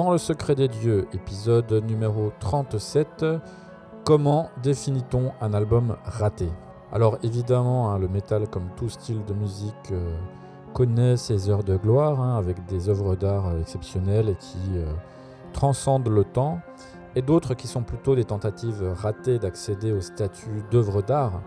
Dans le secret des dieux, épisode numéro 37, comment définit-on un album raté? Alors évidemment, hein, le métal, comme tout style de musique, euh, connaît ses heures de gloire, hein, avec des œuvres d'art euh, exceptionnelles et qui euh, transcendent le temps, et d'autres qui sont plutôt des tentatives ratées d'accéder au statut d'œuvre d'art.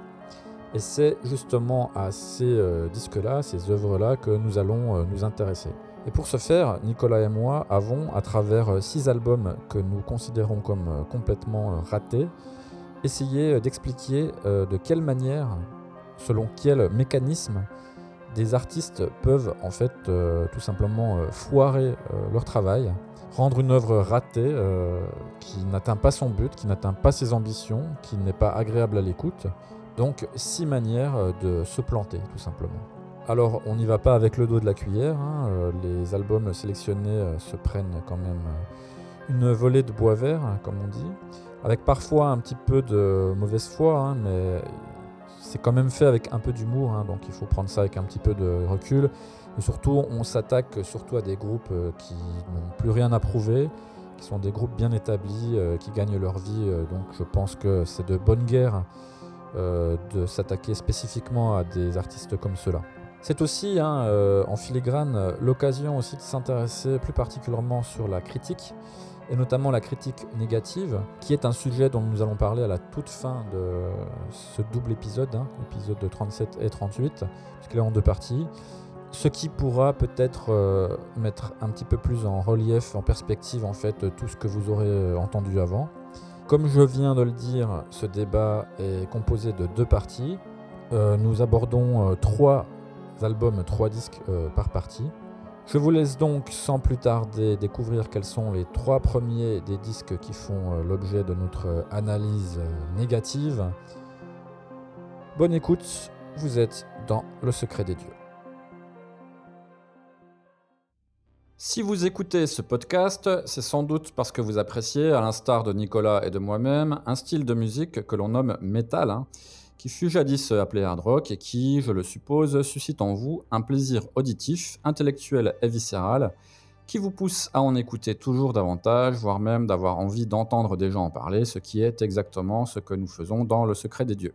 Et c'est justement à ces disques-là, ces œuvres-là, que nous allons nous intéresser. Et pour ce faire, Nicolas et moi avons, à travers euh, six albums que nous considérons comme euh, complètement euh, ratés, essayé d'expliquer de quelle manière, selon quel mécanisme, des artistes peuvent en fait tout simplement foirer leur travail, rendre une œuvre ratée qui n'atteint pas son but, qui n'atteint pas ses ambitions, qui n'est pas agréable à l'écoute. Donc six manières de se planter tout simplement. Alors on n'y va pas avec le dos de la cuillère, hein, euh, les albums sélectionnés euh, se prennent quand même euh, une volée de bois vert, comme on dit, avec parfois un petit peu de mauvaise foi, hein, mais c'est quand même fait avec un peu d'humour, hein, donc il faut prendre ça avec un petit peu de recul. Et surtout, on s'attaque surtout à des groupes qui n'ont plus rien à prouver, qui sont des groupes bien établis, qui gagnent leur vie, donc je pense que c'est de bonne guerre de s'attaquer spécifiquement à des artistes comme ceux-là. C'est aussi, hein, euh, en filigrane, euh, l'occasion aussi de s'intéresser plus particulièrement sur la critique, et notamment la critique négative, qui est un sujet dont nous allons parler à la toute fin de ce double épisode, hein, épisode de 37 et 38, puisqu'il est en deux parties. Ce qui pourra peut-être euh, mettre un petit peu plus en relief, en perspective en fait, tout ce que vous aurez entendu avant. Comme je viens de le dire, ce débat est composé de deux parties. Nous abordons trois albums, trois disques euh, par partie. Je vous laisse donc sans plus tarder découvrir quels sont les trois premiers des disques qui font euh, l'objet de notre euh, analyse négative. Bonne écoute, vous êtes dans le secret des dieux. Si vous écoutez ce podcast, c'est sans doute parce que vous appréciez, à l'instar de Nicolas et de moi-même, un style de musique que l'on nomme metal, hein, qui fut jadis appelé hard rock et qui, je le suppose, suscite en vous un plaisir auditif, intellectuel et viscéral, qui vous pousse à en écouter toujours davantage, voire même d'avoir envie d'entendre des gens en parler, ce qui est exactement ce que nous faisons dans le secret des dieux.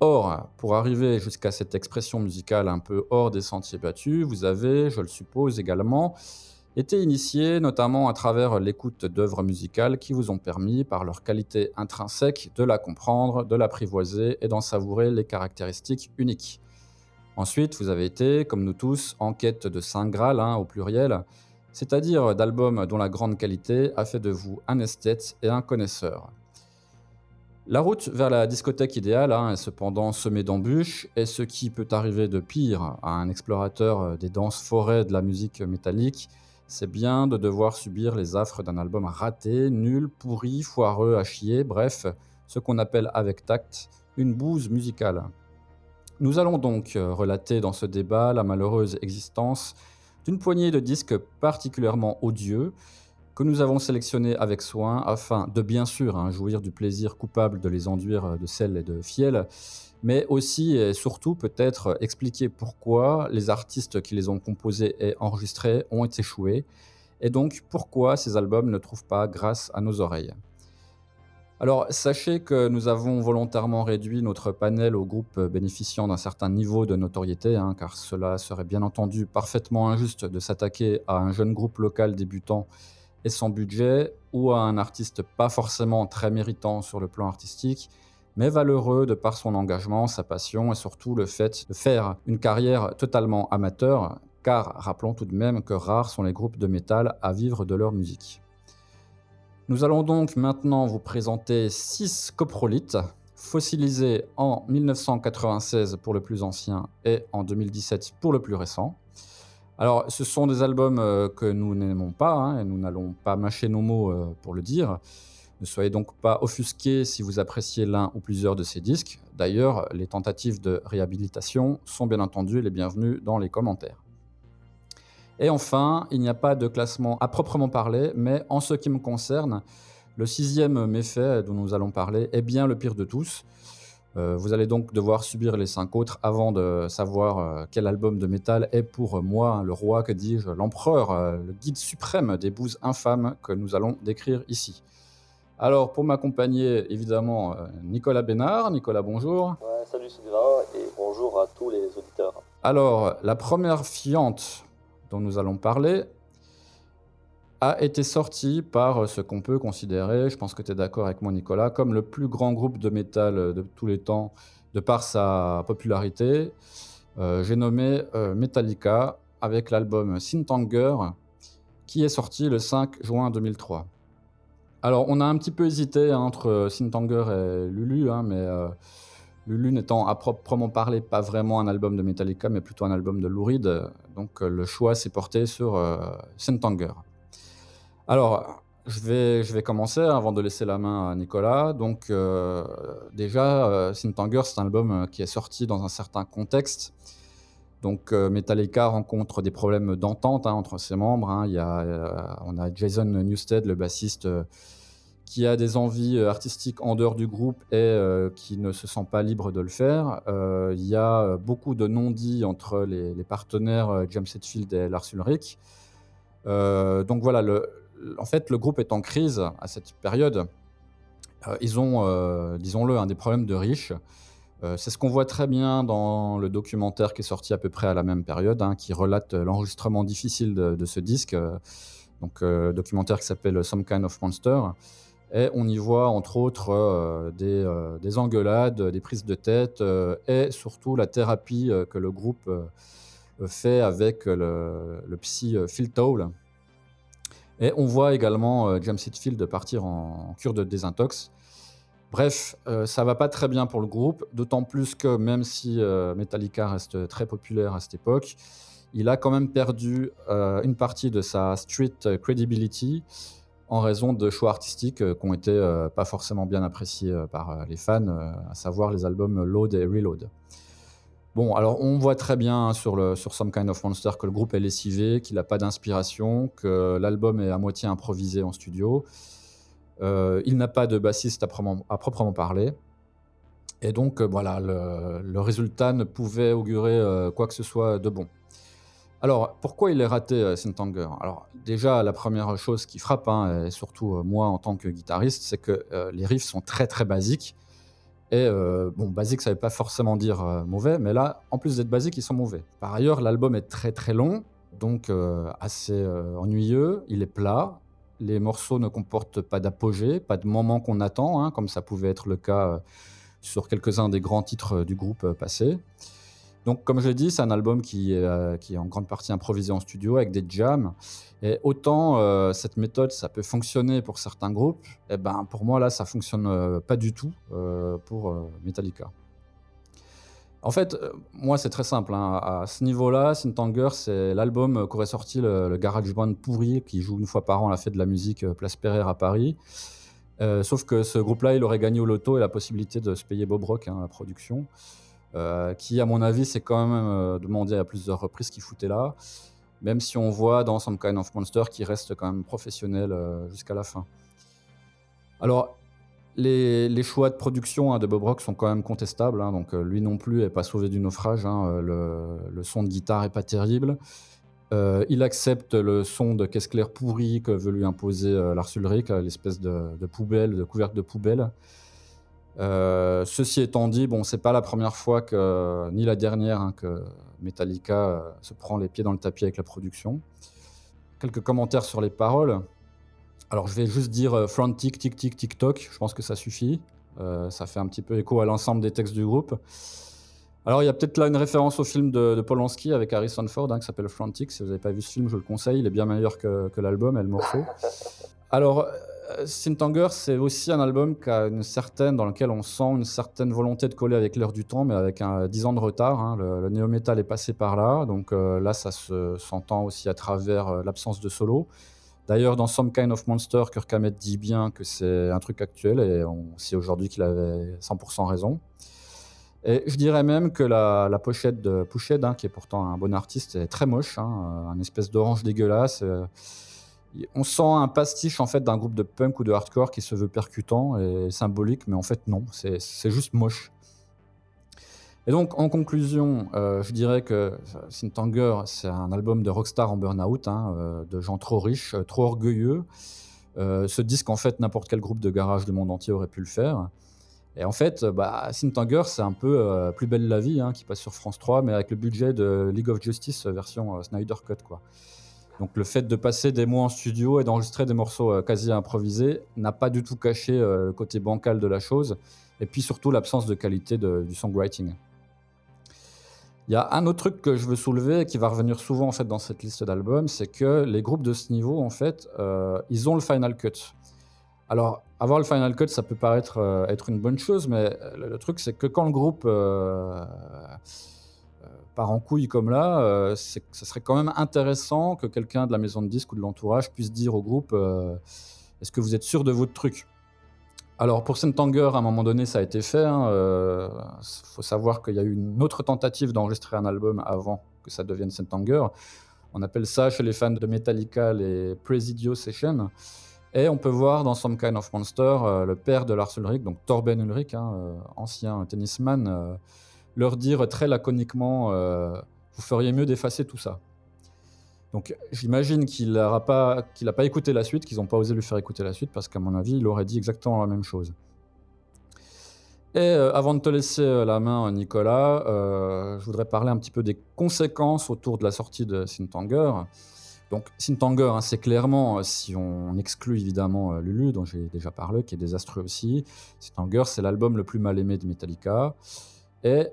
Or, pour arriver jusqu'à cette expression musicale un peu hors des sentiers battus, vous avez, je le suppose également, été initié notamment à travers l'écoute d'œuvres musicales qui vous ont permis, par leur qualité intrinsèque, de la comprendre, de l'apprivoiser et d'en savourer les caractéristiques uniques. Ensuite, vous avez été, comme nous tous, en quête de Saint Graal, hein, au pluriel, c'est-à-dire d'albums dont la grande qualité a fait de vous un esthète et un connaisseur. La route vers la discothèque idéale hein, est cependant semée d'embûches, et ce qui peut arriver de pire à un explorateur des denses forêts de la musique métallique, c'est bien de devoir subir les affres d'un album raté, nul, pourri, foireux, à chier, bref, ce qu'on appelle avec tact une bouse musicale. Nous allons donc euh, relater dans ce débat la malheureuse existence d'une poignée de disques particulièrement odieux, que nous avons sélectionnés avec soin afin de bien sûr hein, jouir du plaisir coupable de les enduire de sel et de fiel, mais aussi et surtout peut-être expliquer pourquoi les artistes qui les ont composés et enregistrés ont échoué, et donc pourquoi ces albums ne trouvent pas grâce à nos oreilles. Alors sachez que nous avons volontairement réduit notre panel aux groupes bénéficiant d'un certain niveau de notoriété, hein, car cela serait bien entendu parfaitement injuste de s'attaquer à un jeune groupe local débutant et sans budget, ou à un artiste pas forcément très méritant sur le plan artistique, mais valeureux de par son engagement, sa passion et surtout le fait de faire une carrière totalement amateur, car rappelons tout de même que rares sont les groupes de métal à vivre de leur musique. Nous allons donc maintenant vous présenter 6 coprolites, fossilisés en 1996 pour le plus ancien et en 2017 pour le plus récent. Alors, ce sont des albums euh, que nous n'aimons pas, hein, et nous n'allons pas mâcher nos mots euh, pour le dire. Ne soyez donc pas offusqués si vous appréciez l'un ou plusieurs de ces disques. D'ailleurs, les tentatives de réhabilitation sont bien entendu les bienvenues dans les commentaires. Et enfin, il n'y a pas de classement à proprement parler, mais en ce qui me concerne, le sixième méfait dont nous allons parler est bien le pire de tous. Euh, vous allez donc devoir subir les cinq autres avant de savoir euh, quel album de métal est pour moi hein, le roi, que dis-je, l'empereur, euh, le guide suprême des bouses infâmes que nous allons décrire ici. Alors, pour m'accompagner, évidemment, Nicolas Bénard. Nicolas, bonjour. salut Sylvain et bonjour à tous les auditeurs. Alors, la première fiante dont nous allons parler a été sorti par ce qu'on peut considérer, je pense que tu es d'accord avec moi Nicolas, comme le plus grand groupe de métal de tous les temps de par sa popularité. Euh, j'ai nommé euh, Metallica avec l'album Syntanger qui est sorti le 5 juin 2003. Alors on a un petit peu hésité hein, entre Syntanger et Lulu, hein, mais euh, Lulu n'étant à proprement parler pas vraiment un album de Metallica, mais plutôt un album de Lou donc le choix s'est porté sur Syntanger. Alors, je vais, je vais commencer avant de laisser la main à Nicolas. Donc, euh, déjà, euh, Syntanger, c'est un album euh, qui est sorti dans un certain contexte. Donc, Metallica rencontre des problèmes d'entente hein, entre ses membres. Hein. Il y a, on a Jason Newsted, le bassiste, qui a des envies artistiques en dehors du groupe et qui ne se sent pas libre de le faire. il y a beaucoup de non-dits entre les, les partenaires James Hetfield et Lars Ulrich. donc voilà, le, en fait, le groupe est en crise à cette période. Euh, ils ont, euh, disons-le, un des problèmes de riches. Euh, c'est ce qu'on voit très bien dans le documentaire qui est sorti à peu près à la même période, hein, qui relate l'enregistrement difficile de, ce disque, donc documentaire qui s'appelle Some Kind of Monster. Et on y voit entre autres des, engueulades, des prises de tête et surtout la thérapie que le groupe fait avec le, psy Phil Towl, et on voit également euh, James Hetfield partir en, cure de désintox. Bref, euh, ça va pas très bien pour le groupe, d'autant plus que même si euh, Metallica reste très populaire à cette époque, il a quand même perdu une partie de sa street credibility en raison de choix artistiques qui ont été pas forcément bien appréciés par les fans, à savoir les albums Load et Reload. Bon, alors on voit très bien sur, le, sur Some Kind of Monster que le groupe est lessivé, qu'il n'a pas d'inspiration, que l'album est à moitié improvisé en studio. Euh, il n'a pas de bassiste à, proprement, parler. Et donc, euh, voilà, le, résultat ne pouvait augurer euh, quoi que ce soit de bon. Alors, pourquoi il est raté, Syntanger Alors, déjà, la première chose qui frappe, hein, et surtout moi en tant que guitariste, c'est que les riffs sont très très basiques. Et euh, bon, basique, ça ne veut pas forcément dire euh, mauvais, mais là, en plus d'être basique, ils sont mauvais. Par ailleurs, l'album est très très long, donc euh, assez ennuyeux. Il est plat. Les morceaux ne comportent pas d'apogée, pas de moment qu'on attend, hein, comme ça pouvait être le cas sur quelques-uns des grands titres du groupe passé. Donc, comme je l'ai dit, c'est un album qui, qui, est en grande partie improvisé en studio avec des jams. Et autant euh, cette méthode, ça peut fonctionner pour certains groupes, eh ben pour moi là, ça fonctionne euh, pas du tout euh, pour Metallica. En fait, moi c'est très simple. Hein. À ce niveau-là, Syntanger, c'est l'album qu'aurait sorti le, Garage Band pourri qui joue une fois par an la fête de la musique Place Pereire à Paris. sauf que ce groupe-là, il aurait gagné au loto et la possibilité de se payer Bob Rock, hein, la production, qui, à mon avis, s'est quand même demandé à plusieurs reprises ce qu'il foutait là même si on voit dans Some Kind of Monster qui reste quand même professionnel euh, jusqu'à la fin. Alors, les, choix de production hein, de Bob Rock sont quand même contestables, hein, donc euh, lui non plus n'est pas sauvé du naufrage, hein, euh, le, son de guitare est pas terrible. il accepte le son de caisse claire pourri que veut lui imposer Lars Ulrich, l'espèce de, de, poubelle, de couvercle de poubelle. Euh, ceci étant dit, bon, c'est pas la première fois que, ni la dernière, hein, que Metallica euh, se prend les pieds dans le tapis avec la production. Quelques commentaires sur les paroles. Alors, je vais juste dire euh, front tick, tick, tick, tick, tock. Je pense que ça suffit. ça fait un petit peu écho à l'ensemble des textes du groupe. Alors, il y a peut-être là une référence au film de, Polanski avec Harrison Ford hein, qui s'appelle Frantic. Si vous n'avez pas vu ce film, je le conseille. Il est bien meilleur que, l'album et le morceau. Alors, Syntanger, c'est aussi un album qui a une certaine, dans lequel on sent une certaine volonté de coller avec l'air du temps, mais avec un 10 ans de retard. Hein. Le, néo-metal est passé par là, donc euh, là, ça se s'entend aussi à travers euh, l'absence de solo. D'ailleurs, dans Some Kind of Monster, Kirk Hammett dit bien que c'est un truc actuel et on sait aujourd'hui qu'il avait 100% raison. Et je dirais même que la, pochette de Pushed, hein, qui est pourtant un bon artiste, est très moche, hein, un espèce d'orange dégueulasse. Euh, on sent un pastiche en fait d'un groupe de punk ou de hardcore qui se veut percutant et symbolique, mais en fait non, c'est juste moche. Et donc, en conclusion, euh, je dirais que Sintanger, c'est un album de rockstar en burn-out, hein, euh, de gens trop riches, euh, trop orgueilleux. ce disque, en fait, n'importe quel groupe de garage du monde entier aurait pu le faire. Et en fait, bah, Sintanger, c'est un peu Plus belle la vie, hein, qui passe sur France 3, mais avec le budget de League of Justice version Snyder Cut. Quoi. Donc le fait de passer des mois en studio et d'enregistrer des morceaux quasi improvisés n'a pas du tout caché le côté bancal de la chose, et puis surtout l'absence de qualité du songwriting. Il y a un autre truc que je veux soulever qui va revenir souvent en fait dans cette liste d'albums, c'est que les groupes de ce niveau, en fait, euh, ils ont le final cut. Alors, avoir le final cut, ça peut paraître euh, être une bonne chose, mais le, truc, c'est que quand le groupe euh, part en couille comme là, c'est ça serait quand même intéressant que quelqu'un de la maison de disques ou de l'entourage puisse dire au groupe Est-ce que vous êtes sûr de votre truc? Alors pour Saint-Anger, à un moment donné, ça a été fait. Il hein, euh, faut savoir qu'il y a eu une autre tentative d'enregistrer un album avant que ça devienne Saint-Anger. On appelle ça chez les fans de Metallica les Presidio Sessions. Et on peut voir dans Some Kind of Monster euh, le père de Lars Ulrich, donc Torben Ulrich, hein, euh, ancien tennisman, leur dire très laconiquement Vous feriez mieux d'effacer tout ça. Donc j'imagine qu'il n'a pas, qu'il pas écouté la suite, qu'ils n'ont pas osé lui faire écouter la suite, parce qu'à mon avis, il aurait dit exactement la même chose. Et euh, avant de te laisser euh, la main, Nicolas, euh, je voudrais parler un petit peu des conséquences autour de la sortie de Sintanger. Donc Sintanger, hein, c'est clairement, si on exclut évidemment Lulu, dont j'ai déjà parlé, qui est désastreux aussi, Sintanger, c'est l'album le plus mal aimé de Metallica. Et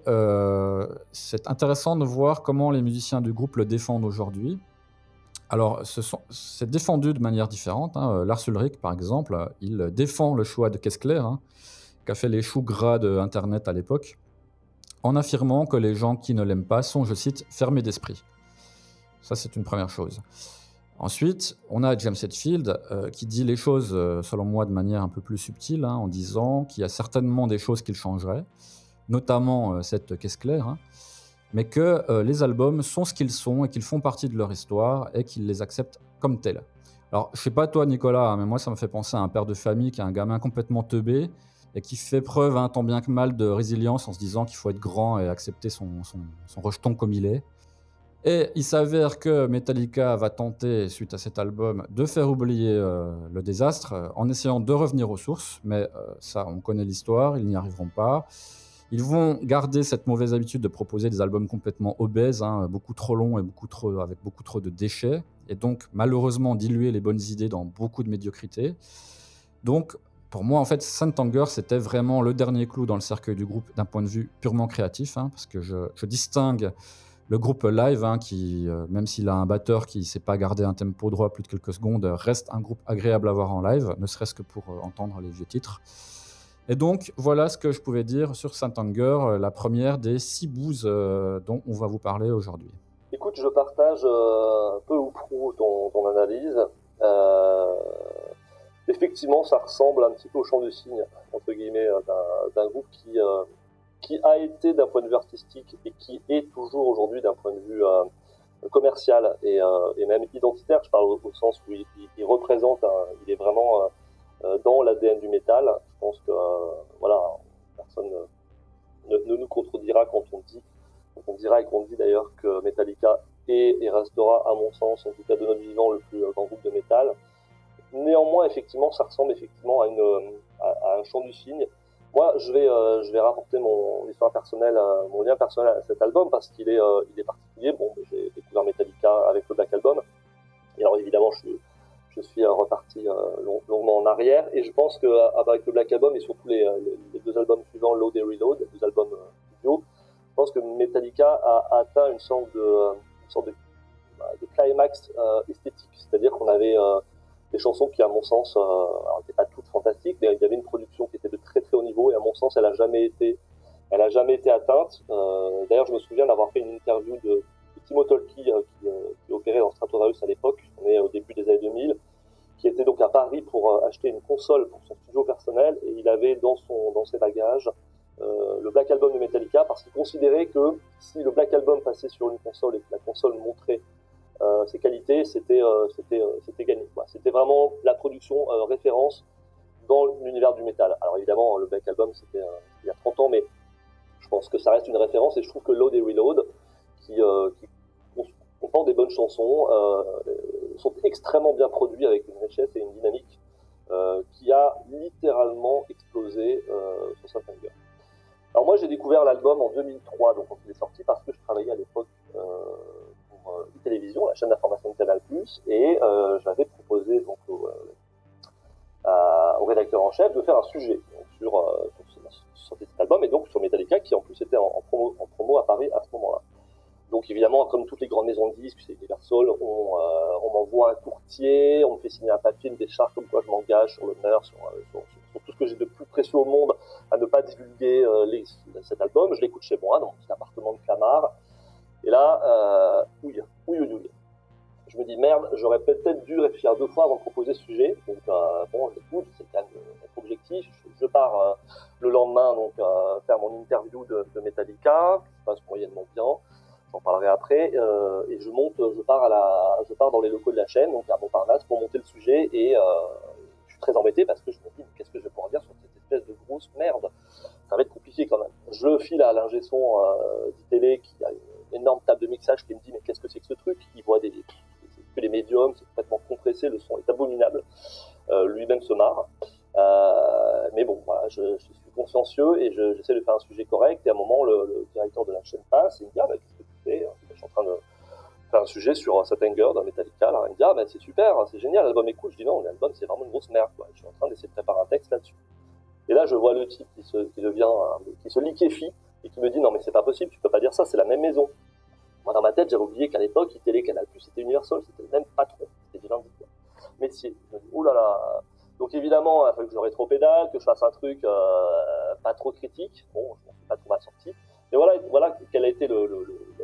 c'est intéressant de voir comment les musiciens du groupe le défendent aujourd'hui. Alors, c'est défendu de manière différente. Hein. Euh, Lars Ulrich, par exemple, il défend le choix de Kessler, hein, qui a fait les choux gras de Internet à l'époque, en affirmant que les gens qui ne l'aiment pas sont, je cite, fermés d'esprit. Ça, c'est une première chose. Ensuite, on a James Hetfield euh, qui dit les choses, euh, selon moi, de manière un peu plus subtile, hein, en disant qu'il y a certainement des choses qu'il changerait, notamment cette Kessler mais que euh, les albums sont ce qu'ils sont et qu'ils font partie de leur histoire et qu'ils les acceptent comme tels. Alors, je sais pas toi, Nicolas, mais moi, ça me fait penser à un père de famille qui a un gamin complètement teubé et qui fait preuve, hein, tant bien que mal, de résilience en se disant qu'il faut être grand et accepter son, rejeton comme il est. Et il s'avère que Metallica va tenter, suite à cet album, de faire oublier euh, le désastre euh, en essayant de revenir aux sources. Mais ça, on connaît l'histoire, ils n'y arriveront pas. Ils vont garder cette mauvaise habitude de proposer des albums complètement obèses, hein, beaucoup trop longs et avec beaucoup trop de déchets, et donc malheureusement diluer les bonnes idées dans beaucoup de médiocrité. Donc, pour moi, en fait, Saint Anger, c'était vraiment le dernier clou dans le cercueil du groupe d'un point de vue purement créatif, hein, parce que je, distingue le groupe live, hein, qui, euh, même s'il a un batteur qui ne sait pas garder un tempo droit plus de quelques secondes, reste un groupe agréable à voir en live, ne serait-ce que pour euh, entendre les vieux titres. Et donc, voilà ce que je pouvais dire sur Saint-Anger, euh, la première des six bouses euh, dont on va vous parler aujourd'hui. Écoute, je partage euh, peu ou prou ton, analyse. effectivement, ça ressemble un petit peu au champ de signe, entre guillemets, d'un groupe qui, qui a été d'un point de vue artistique et qui est toujours aujourd'hui d'un point de vue commercial et, même identitaire. Je parle au, sens où il, représente, il est vraiment dans l'ADN du métal. Je pense que euh, voilà, personne ne, nous contredira quand on dit, quand on dira et qu'on dit d'ailleurs que Metallica est et restera, à mon sens, en tout cas de notre vivant, le plus grand groupe de métal. Néanmoins, effectivement, ça ressemble effectivement à, une, à, un chant du cygne. Moi, je vais, euh, je vais rapporter mon histoire personnelle, mon lien personnel à cet album parce qu'il est, il est particulier. Bon, j'ai découvert Metallica avec le Black Album. Et alors, évidemment, je suis je suis euh, reparti euh, longuement en arrière. Et je pense que euh, avec le Black Album et surtout les, deux albums suivants, Load et Reload, les deux albums studio, je pense que Metallica a atteint une sorte de, bah, climax esthétique. C'est-à-dire qu'on avait des chansons qui, à mon sens, n'étaient pas toutes fantastiques, mais il y avait une production qui était de très très haut niveau et à mon sens, elle a jamais été, elle a jamais été atteinte. D'ailleurs, je me souviens d'avoir fait une interview de, Timo Tolki qui, qui opérait dans Stratovarius à l'époque. On est au début des années 2000 qui était donc à Paris pour acheter une console pour son studio personnel et il avait dans son dans ses bagages le Black Album de Metallica parce qu'il considérait que si le Black Album passait sur une console et que la console montrait ses qualités, c'était gagné. C'était vraiment la production référence dans l'univers du métal. Alors évidemment, le Black Album, c'était euh, il y a 30 ans, mais je pense que ça reste une référence et je trouve que Load et Reload, euh, qui des bonnes chansons, euh, sont extrêmement bien produits avec une richesse et une dynamique euh, qui a littéralement explosé euh, sur sa finger. Alors moi, j'ai découvert l'album en 2003, donc quand il est sorti, parce que je travaillais à l'époque pour télévision, la chaîne d'information de Canal+, et j'avais proposé donc au rédacteur en chef de faire un sujet sur, cet album et donc sur Metallica qui en plus était en promo à Paris à ce moment-là. Donc évidemment, comme toutes les grandes maisons de disques, c'est Universal, on, euh, on m'envoie un courtier, on me fait signer un papier, une décharge comme quoi je m'engage sur l'honneur, sur, euh, sur, tout ce que j'ai de plus précieux au monde à ne pas divulguer les, cet album. Je l'écoute chez moi, dans mon petit appartement de Clamart. Et là, euh, oui, oui, oui, oui je me dis merde, j'aurais peut-être dû réfléchir deux fois avant de proposer ce sujet. Donc euh, bon, j'écoute, c'est quand même être objectif. Je, pars euh, le lendemain donc euh, faire mon interview de, de Metallica, qui se passe moyennement bien. J'en parlerai après. Euh, et je monte, je pars à la, je pars dans les locaux de la chaîne, donc à Montparnasse, pour monter le sujet. Et euh, je suis très embêté parce que je me dis qu'est-ce que je vais pouvoir dire sur cette espèce de grosse merde? Ça va être compliqué quand même. Je file à l'ingé son euh, télé qui a une énorme table de mixage qui me dit mais qu'est-ce que c'est que ce truc? Il voit des les médiums, c'est complètement compressé, le son est abominable. Euh, lui-même se marre. Euh, mais bon, voilà, je, suis consciencieux et j'essaie de faire un sujet correct. Et à un moment, le, le directeur de la chaîne passe et me dit ah, bah, qu'est-ce que fais Je suis en train de faire un sujet sur Satanger dans Metallica. Là. Il me dit ah, bah, c'est super, c'est génial, l'album est cool. Je dis non, l'album c'est vraiment une grosse merde. Quoi. Je suis en train d'essayer de préparer un texte là-dessus. Et là, je vois le type qui se, devient, qui se liquéfie et qui me dit non, mais c'est pas possible, tu peux pas dire ça, c'est la même maison. Moi, dans ma tête, j'avais oublié qu'à l'époque, Télé Canal Plus, c'était Universal, c'était le même patron, c'était du. Métier. Ouh là là. Donc évidemment, il a fallu que je rétro-pédale, que je fasse un truc euh, pas trop critique. Bon, je m'en suis pas trop mal sorti. Mais voilà, voilà quelle a été le,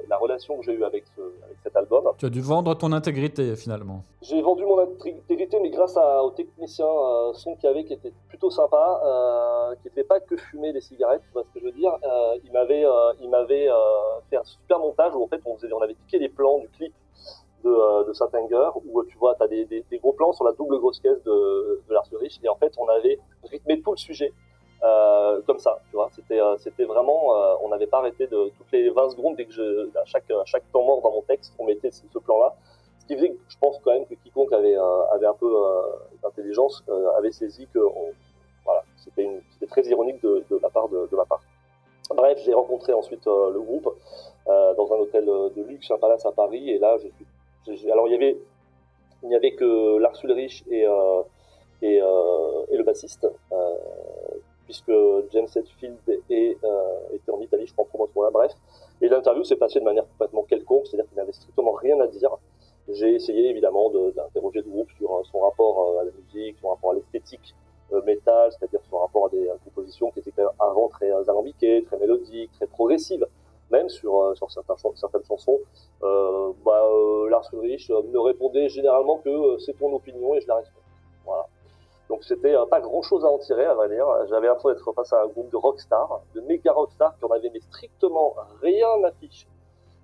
la relation que j'ai eue avec, ce, avec cet album. Tu as dû vendre ton intégrité finalement. J'ai vendu mon intégrité, mais grâce à, au technicien euh, son qu'il y avait qui était plutôt sympa, euh, qui n'était pas que fumer des cigarettes, tu vois ce que je veux dire. Euh, il m'avait, euh, il m'avait fait un super montage où en fait on, faisait, on avait piqué les plans du clip de, de Satinger, où tu vois, tu as des, des, des, gros plans sur la double grosse caisse de, de Lars Ulrich, et en fait on avait rythmé tout le sujet euh, comme ça, tu vois. C'était, euh, c'était vraiment, euh, on n'avait pas arrêté de toutes les 20 secondes dès que je, à chaque, à chaque temps mort dans mon texte, on mettait ce, plan-là. Ce qui faisait que je pense quand même que quiconque avait, avait un peu d'intelligence avait saisi que, voilà, c'était, une, c'était très ironique de, la part de, ma part. Bref, j'ai rencontré ensuite le groupe dans un hôtel de luxe, un palace à Paris, et là, je suis, alors il y avait, il n'y avait que Lars Ulrich et et, et, le bassiste, puisque James Hetfield euh, était en Italie, je crois, pour ce moment-là, bref. Et l'interview s'est passée de manière complètement quelconque, c'est-à-dire qu'il n'avait strictement rien à dire. J'ai essayé évidemment d'interroger le groupe sur son rapport à la musique, son rapport à l'esthétique euh, métal, c'est-à-dire son rapport à des compositions qui étaient avant très alambiquées, très mélodiques, très progressives, même sur, euh, sur certains, certaines chansons. Euh, bah, euh, Lars Ulrich me répondait généralement que c'est ton opinion et je la respecte. Voilà. Donc c'était euh, pas grand chose à en tirer, à vrai dire. J'avais l'impression d'être face à un groupe de rockstars, de méga rockstars qui en avaient mais strictement rien affiché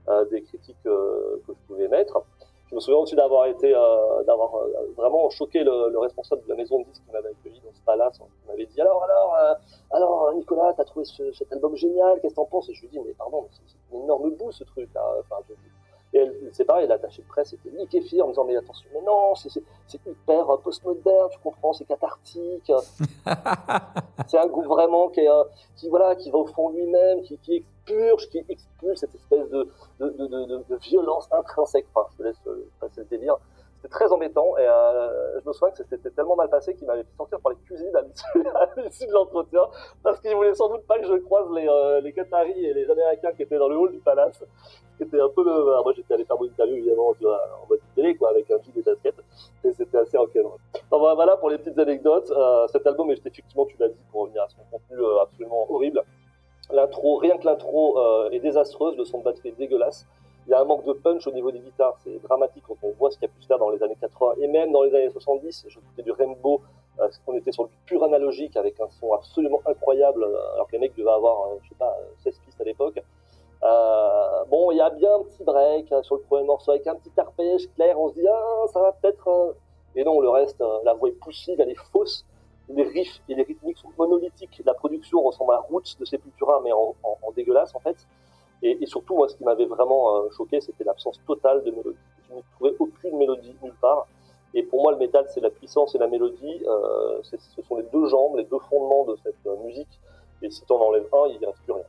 euh, des critiques euh, que je pouvais mettre. Je me souviens aussi d'avoir été, euh, d'avoir euh, vraiment choqué le, le, responsable de la maison de disques qui m'avait accueilli dans ce palace, qui m'avait dit alors, alors, euh, alors, Nicolas, t'as trouvé ce, cet album génial, qu'est-ce que t'en penses? Et je lui dis mais pardon, c'est une énorme boue ce truc là. Enfin, je, et elle, c'est pareil, l'attaché de presse était liquéfié en disant mais attention, mais non, c'est, c'est, c'est hyper postmoderne, tu comprends, c'est cathartique. c'est un groupe vraiment qui, est, qui voilà, qui va au fond lui-même, qui, qui expurge, qui expulse cette espèce de, de, de, de, de violence intrinsèque. Enfin, je te laisse passer le délire. C'était très embêtant et euh, je me souviens que c'était tellement mal passé qu'il m'avait fait sortir par les cuisines à l'issue de l'entretien parce qu'il voulait sans doute pas que je croise les, euh, les Qataris et les Américains qui étaient dans le hall du palace. C'était un peu le... Alors moi j'étais allé faire mon interview évidemment en mode télé quoi avec un jean et casquette et c'était assez rock'n'roll. Enfin voilà pour les petites anecdotes. Euh, cet album est effectivement, tu l'as dit, pour revenir à son contenu euh, absolument horrible. L'intro, rien que l'intro euh, est désastreuse, le son de batterie est dégueulasse il y a un manque de punch au niveau des guitares. C'est dramatique quand on voit ce qu'il y a pu se faire dans les années 80 et même dans les années 70. Je fais du Rainbow, euh, on était sur le pur analogique avec un son absolument incroyable, euh, alors que les mecs devaient avoir, je sais pas, 16 pistes à l'époque. Euh, bon, il y a bien un petit break hein, sur le premier morceau avec un petit arpège clair. On se dit, ah, ça va peut-être. Et non, le reste, la voix est poussive, elle est fausse. Les riffs et les rythmiques sont monolithiques. La production ressemble à Roots de Sepultura, mais en dégueulasse en fait. Et, et, surtout, moi, ce qui m'avait vraiment euh, choqué, c'était l'absence totale de mélodie. Je ne trouvais aucune mélodie nulle part. Et pour moi, le métal, c'est la puissance et la mélodie. Euh, ce sont les deux jambes, les deux fondements de cette euh, musique. Et si tu en enlèves un, il ne reste plus rien.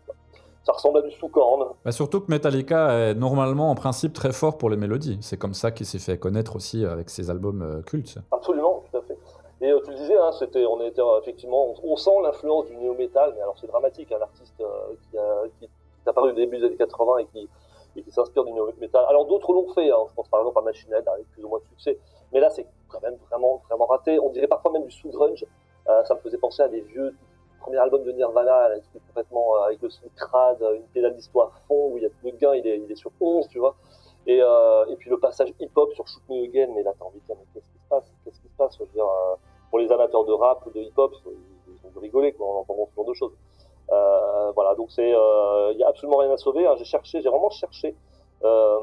Ça ressemble à du sous-corne. Bah surtout que Metallica est normalement, en principe, très fort pour les mélodies. C'est comme ça qu'il s'est fait connaître aussi avec ses albums euh, cultes. Absolument, tout à fait. Et tu le disais, hein, c'était, on était effectivement, on, sent l'influence du néo-metal, mais alors c'est dramatique, un artiste qui, a, qui qui est apparu au début des années 80 et qui, s'inspire du new metal. Alors d'autres l'ont fait, hein. je pense par exemple à Machine Head avec plus ou moins de succès, mais là c'est quand même vraiment vraiment raté. On dirait parfois même du sous grunge. Euh, ça me faisait penser à des vieux premiers albums de Nirvana, complètement euh, avec le son crade, une pédale d'histoire à fond où il y a le gain il est, sur 11, tu vois. Et, euh, et puis le passage hip-hop sur Shoot Me Again, mais là t'as envie de dire mais qu'est-ce qui se passe? Qu'est-ce qui se passe? Je veux dire, pour les amateurs de rap ou de hip-hop, ils ont rigolé quoi, en entendant ce genre de choses. Euh, voilà, donc c'est, il euh, y a absolument rien à sauver. Hein. J'ai cherché, j'ai vraiment cherché. Euh,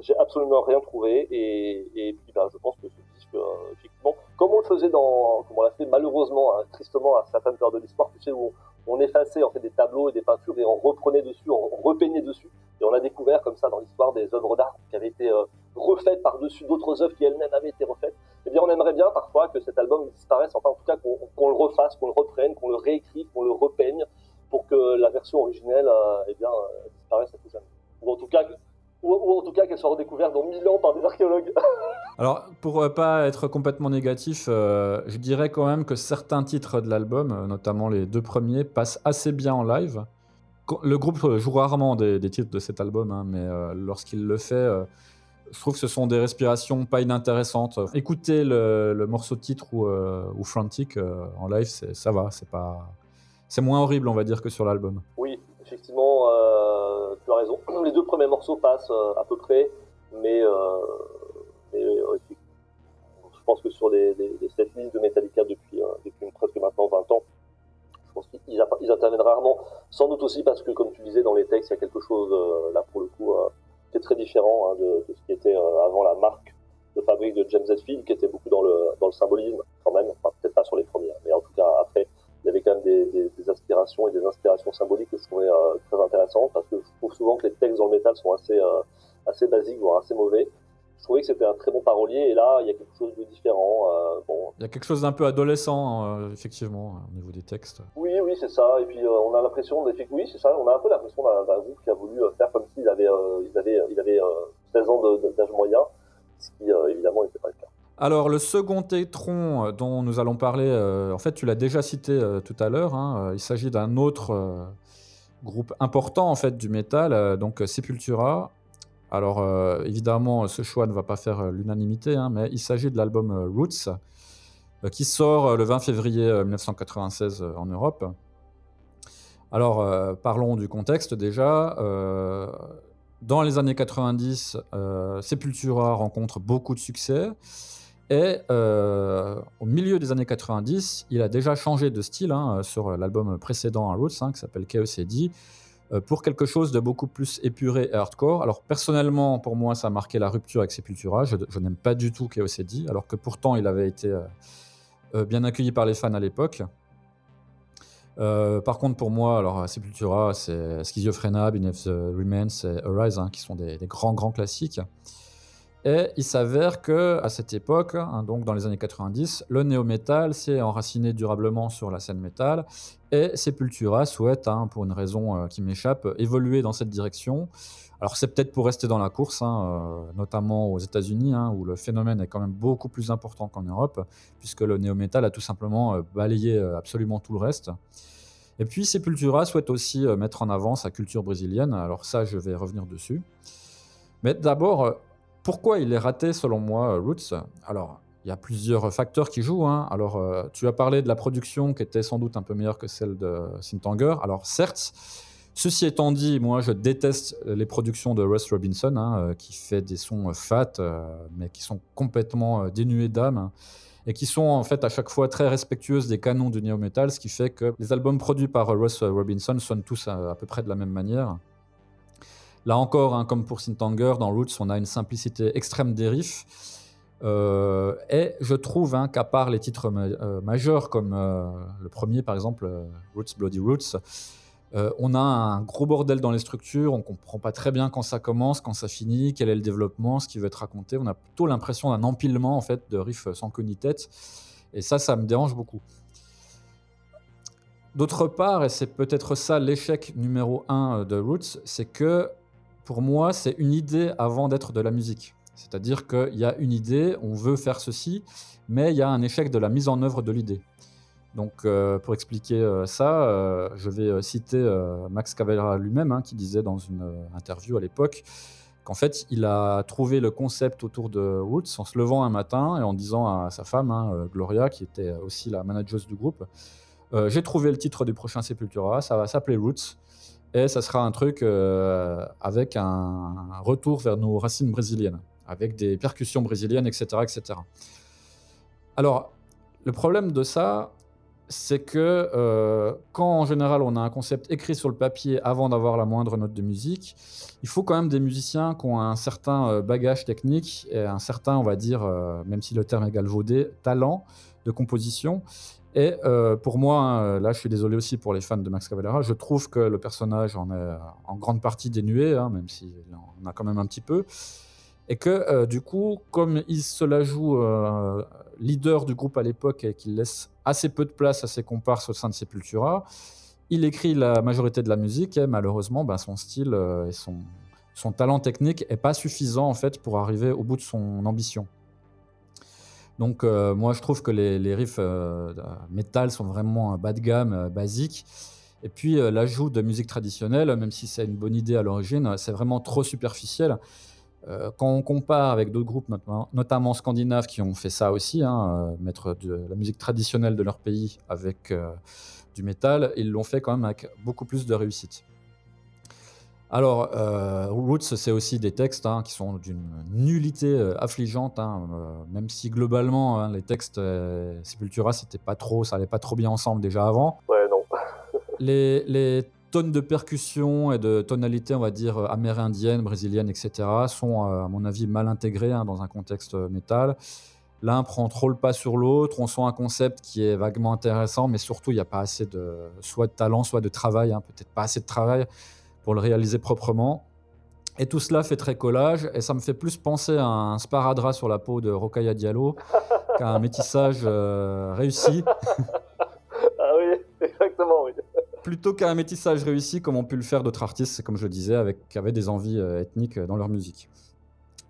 j'ai absolument rien trouvé et, et puis bah, je pense que ce disque, effectivement, comme on le faisait dans, comme on l'a fait malheureusement, hein, tristement à certaines périodes de l'histoire, tu sais, où on, effaçait en fait des tableaux et des peintures et on reprenait dessus, on, repeignait dessus. Et on a découvert comme ça dans l'histoire des œuvres d'art qui avaient été refaites par-dessus d'autres œuvres qui elles-mêmes avaient été refaites. Eh bien, on aimerait bien parfois que cet album disparaisse, enfin en tout cas qu'on le refasse, qu'on le reprenne, qu'on le réécrive, qu'on le repeigne, pour que la version originelle euh, eh bien, euh, disparaisse à tout jamais. Ou en tout cas, ou, en tout cas qu'elle soit redécouverte dans 1000 ans par des archéologues. Alors, pour euh, pas être complètement négatif, je dirais quand même que certains titres de l'album, notamment les deux premiers, passent assez bien en live. Le groupe joue rarement des, titres de cet album, hein, mais lorsqu'il le fait, je trouve que ce sont des respirations pas inintéressantes. Écouter le, morceau de titre ou, ou Frantic en live, ça va, c'est pas c'est moins horrible, on va dire, que sur l'album. Oui, effectivement, euh, tu as raison. Les deux premiers morceaux passent euh, à peu près, mais, euh, je pense que sur les, les, setlists de Metallica depuis, presque maintenant 20 ans, je pense qu'ils interviennent rarement. Sans doute aussi parce que, comme tu disais dans les textes, il y a quelque chose là pour le coup qui est très différent hein, de, ce qui était avant la marque de fabrique de James Hetfield, qui était beaucoup dans le, dans le symbolisme quand même. Enfin, peut-être pas sur les premiers, mais en tout cas après y avait quand même des, des, des, aspirations et des inspirations symboliques que je trouvais euh, très intéressantes parce que je trouve souvent que les textes dans le métal sont assez, euh, assez basiques, voire assez mauvais. Je trouvais que c'était un très bon parolier et là, il y a quelque chose de différent. Euh, bon. Il y a quelque chose d'un peu adolescent, euh, effectivement, au niveau des textes. Oui, oui, c'est ça. Et puis, on a l'impression, oui, c'est ça, on a un peu l'impression d'un groupe qui a voulu faire comme s'il avait, il avait, il avait 16 ans d'âge moyen, ce qui, évidemment, n'était pas le cas. Alors, le second étron euh, dont nous allons parler, euh, en fait, tu l'as déjà cité euh, tout à l'heure. Hein, il s'agit d'un autre groupe important en fait du métal, donc Sepultura. Alors, évidemment, ce choix ne va pas faire l'unanimité, hein, mais il s'agit de l'album Roots, qui sort le 20 février 1996 en Europe. Alors, parlons du contexte déjà. dans les années 90, Sepultura rencontre beaucoup de succès. Et euh, au milieu des années 90, il a déjà changé de style hein, sur l'album précédent à Roots, hein, qui s'appelle Chaos AD, euh, pour quelque chose de beaucoup plus épuré et hardcore. Alors personnellement, pour moi, ça a marqué la rupture avec Sepultura. Je, n'aime pas du tout Chaos AD, alors que pourtant il avait été euh, bien accueilli par les fans à l'époque. par contre, pour moi, alors Sepultura, c'est Schizophrenia, Beneath the Remains et Arise, hein, qui sont des, des, grands, grands classiques. Et il s'avère que à cette époque, hein, donc dans les années 90, le néo-metal s'est enraciné durablement sur la scène métal et Sepultura souhaite, hein, pour une raison euh, qui m'échappe, évoluer dans cette direction. Alors c'est peut-être pour rester dans la course, hein, euh, notamment aux États-Unis, où le phénomène est quand même beaucoup plus important qu'en Europe, puisque le néo-metal a tout simplement euh, balayé absolument tout le reste. Et puis Sepultura souhaite aussi mettre en avant sa culture brésilienne. Alors ça, je vais revenir dessus. Mais d'abord, pourquoi il est raté selon moi, euh, Roots? Alors, il y a plusieurs facteurs qui jouent. Hein. Alors, euh, tu as parlé de la production qui était sans doute un peu meilleure que celle de Sintanger. Alors, certes, Ceci étant dit, moi je déteste les productions de Russ Robinson, hein, euh, qui fait des sons fat, mais qui sont complètement dénués d'âme. Hein, et qui sont en fait à chaque fois très respectueuses des canons du néo-metal, ce qui fait que les albums produits par Russ Robinson sonnent tous à, peu près de la même manière. Là encore, hein, comme pour Syntanger, dans Roots, on a une simplicité extrême des riffs. Euh, et je trouve hein, qu'à part les titres euh, majeurs, comme euh, le premier par exemple, Roots Bloody Roots, on a un gros bordel dans les structures, on comprend pas très bien quand ça commence, quand ça finit, quel est le développement, ce qui veut être raconté. On a plutôt l'impression d'un empilement en fait de riffs sans queue ni tête, et ça, ça me dérange beaucoup. D'autre part, et c'est peut-être ça l'échec numéro un de Roots, c'est que pour moi, c'est une idée avant d'être de la musique. C'est-à-dire qu'il y a une idée, on veut faire ceci, mais il y a un échec de la mise en œuvre de l'idée. Donc, euh, pour expliquer euh, ça, euh, je vais citer Max Cavalera lui-même, hein, qui disait dans une interview à l'époque qu'en fait, il a trouvé le concept autour de Roots en se levant un matin et en disant à sa femme, hein, Gloria, qui était aussi la manageuse du groupe, j'ai trouvé le titre du prochain Sepultura, ça va s'appeler Roots. Et ça sera un truc avec un retour vers nos racines brésiliennes avec des percussions brésiliennes, etc. etc. Alors, le problème de ça, c'est que euh, quand en général on a un concept écrit sur le papier avant d'avoir la moindre note de musique, il faut quand même des musiciens qui ont un certain euh, bagage technique et un certain, on va dire, euh, même si le terme est galvaudé, talent de composition. Et pour moi, hein, là je suis désolé aussi pour les fans de Max Cavalera, je trouve que le personnage en est en grande partie dénué, hein, même s'il en a quand même un petit peu. Et que euh, du coup, comme il se la joue euh, leader du groupe à l'époque et qu'il laisse assez peu de place à ses comparses au sein de Sepultura, il écrit la majorité de la musique et malheureusement, ben, son style euh, et son, son talent technique est pas suffisant en fait pour arriver au bout de son ambition. Donc moi je trouve que les, riffs métal sont vraiment bas de gamme, basiques. Et puis l'ajout de musique traditionnelle, même si c'est une bonne idée à l'origine, c'est vraiment trop superficiel. Euh, quand on compare avec d'autres groupes, notamment, scandinaves, qui ont fait ça aussi, hein, euh, mettre de la musique traditionnelle de leur pays avec euh, du métal, ils l'ont fait quand même avec beaucoup plus de réussite. Alors, Roots, c'est aussi des textes hein, qui sont d'une nullité affligeante, hein, même si globalement, les textes Sepultura, c'était pas trop, ça allait pas trop bien ensemble déjà avant. Ouais, non. les, les tonnes de percussions et de tonalités, on va dire, euh, amérindiennes, brésiliennes, etc., sont, euh, à mon avis, mal intégrées hein, dans un contexte euh, métal. L'un prend trop le pas sur l'autre, on sent un concept qui est vaguement intéressant, mais surtout, il n'y a pas assez de, soit de talent, soit de travail, hein, peut-être pas assez de travail pour le réaliser proprement. Et tout cela fait très collage, et ça me fait plus penser à un sparadrap sur la peau de Rokaya Diallo qu'à un métissage réussi. ah oui, exactement, oui plutôt qu'un métissage réussi comme ont pu le faire d'autres artistes, comme je le disais, avec, qui avaient des envies euh, ethniques euh, dans leur musique.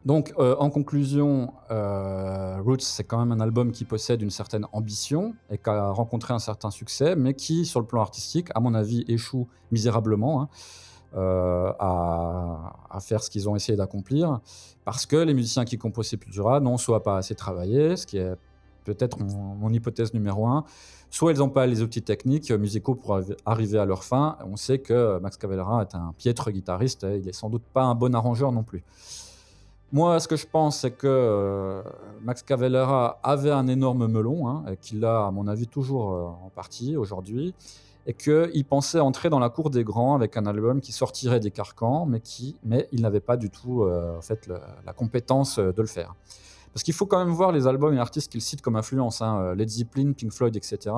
Donc, euh, en conclusion, Roots, c'est quand même un album qui possède une certaine ambition et qui a rencontré un certain succès, mais qui, sur le plan artistique, à mon avis, échoue misérablement hein, à, à, faire ce qu'ils ont essayé d'accomplir, parce que les musiciens qui composent Sepultura n'ont soit pas assez travaillé, ce qui est peut-être mon, hypothèse numéro un. Soit ils n'ont pas les outils techniques euh, musicaux pour arriver à leur fin. On sait que Max Cavalera est un piètre guitariste il est sans doute pas un bon arrangeur non plus. Moi, ce que je pense, c'est que euh, Max Cavalera avait un énorme melon, hein, qu'il a, à mon avis, toujours euh, en partie aujourd'hui, et qu'il pensait entrer dans la cour des grands avec un album qui sortirait des carcans, mais, qui, mais il n'avait pas du tout en fait, la compétence de le faire. Parce qu'il faut quand même voir les albums et artistes qu'il cite comme influence. Hein, euh, Led Pink Floyd, etc.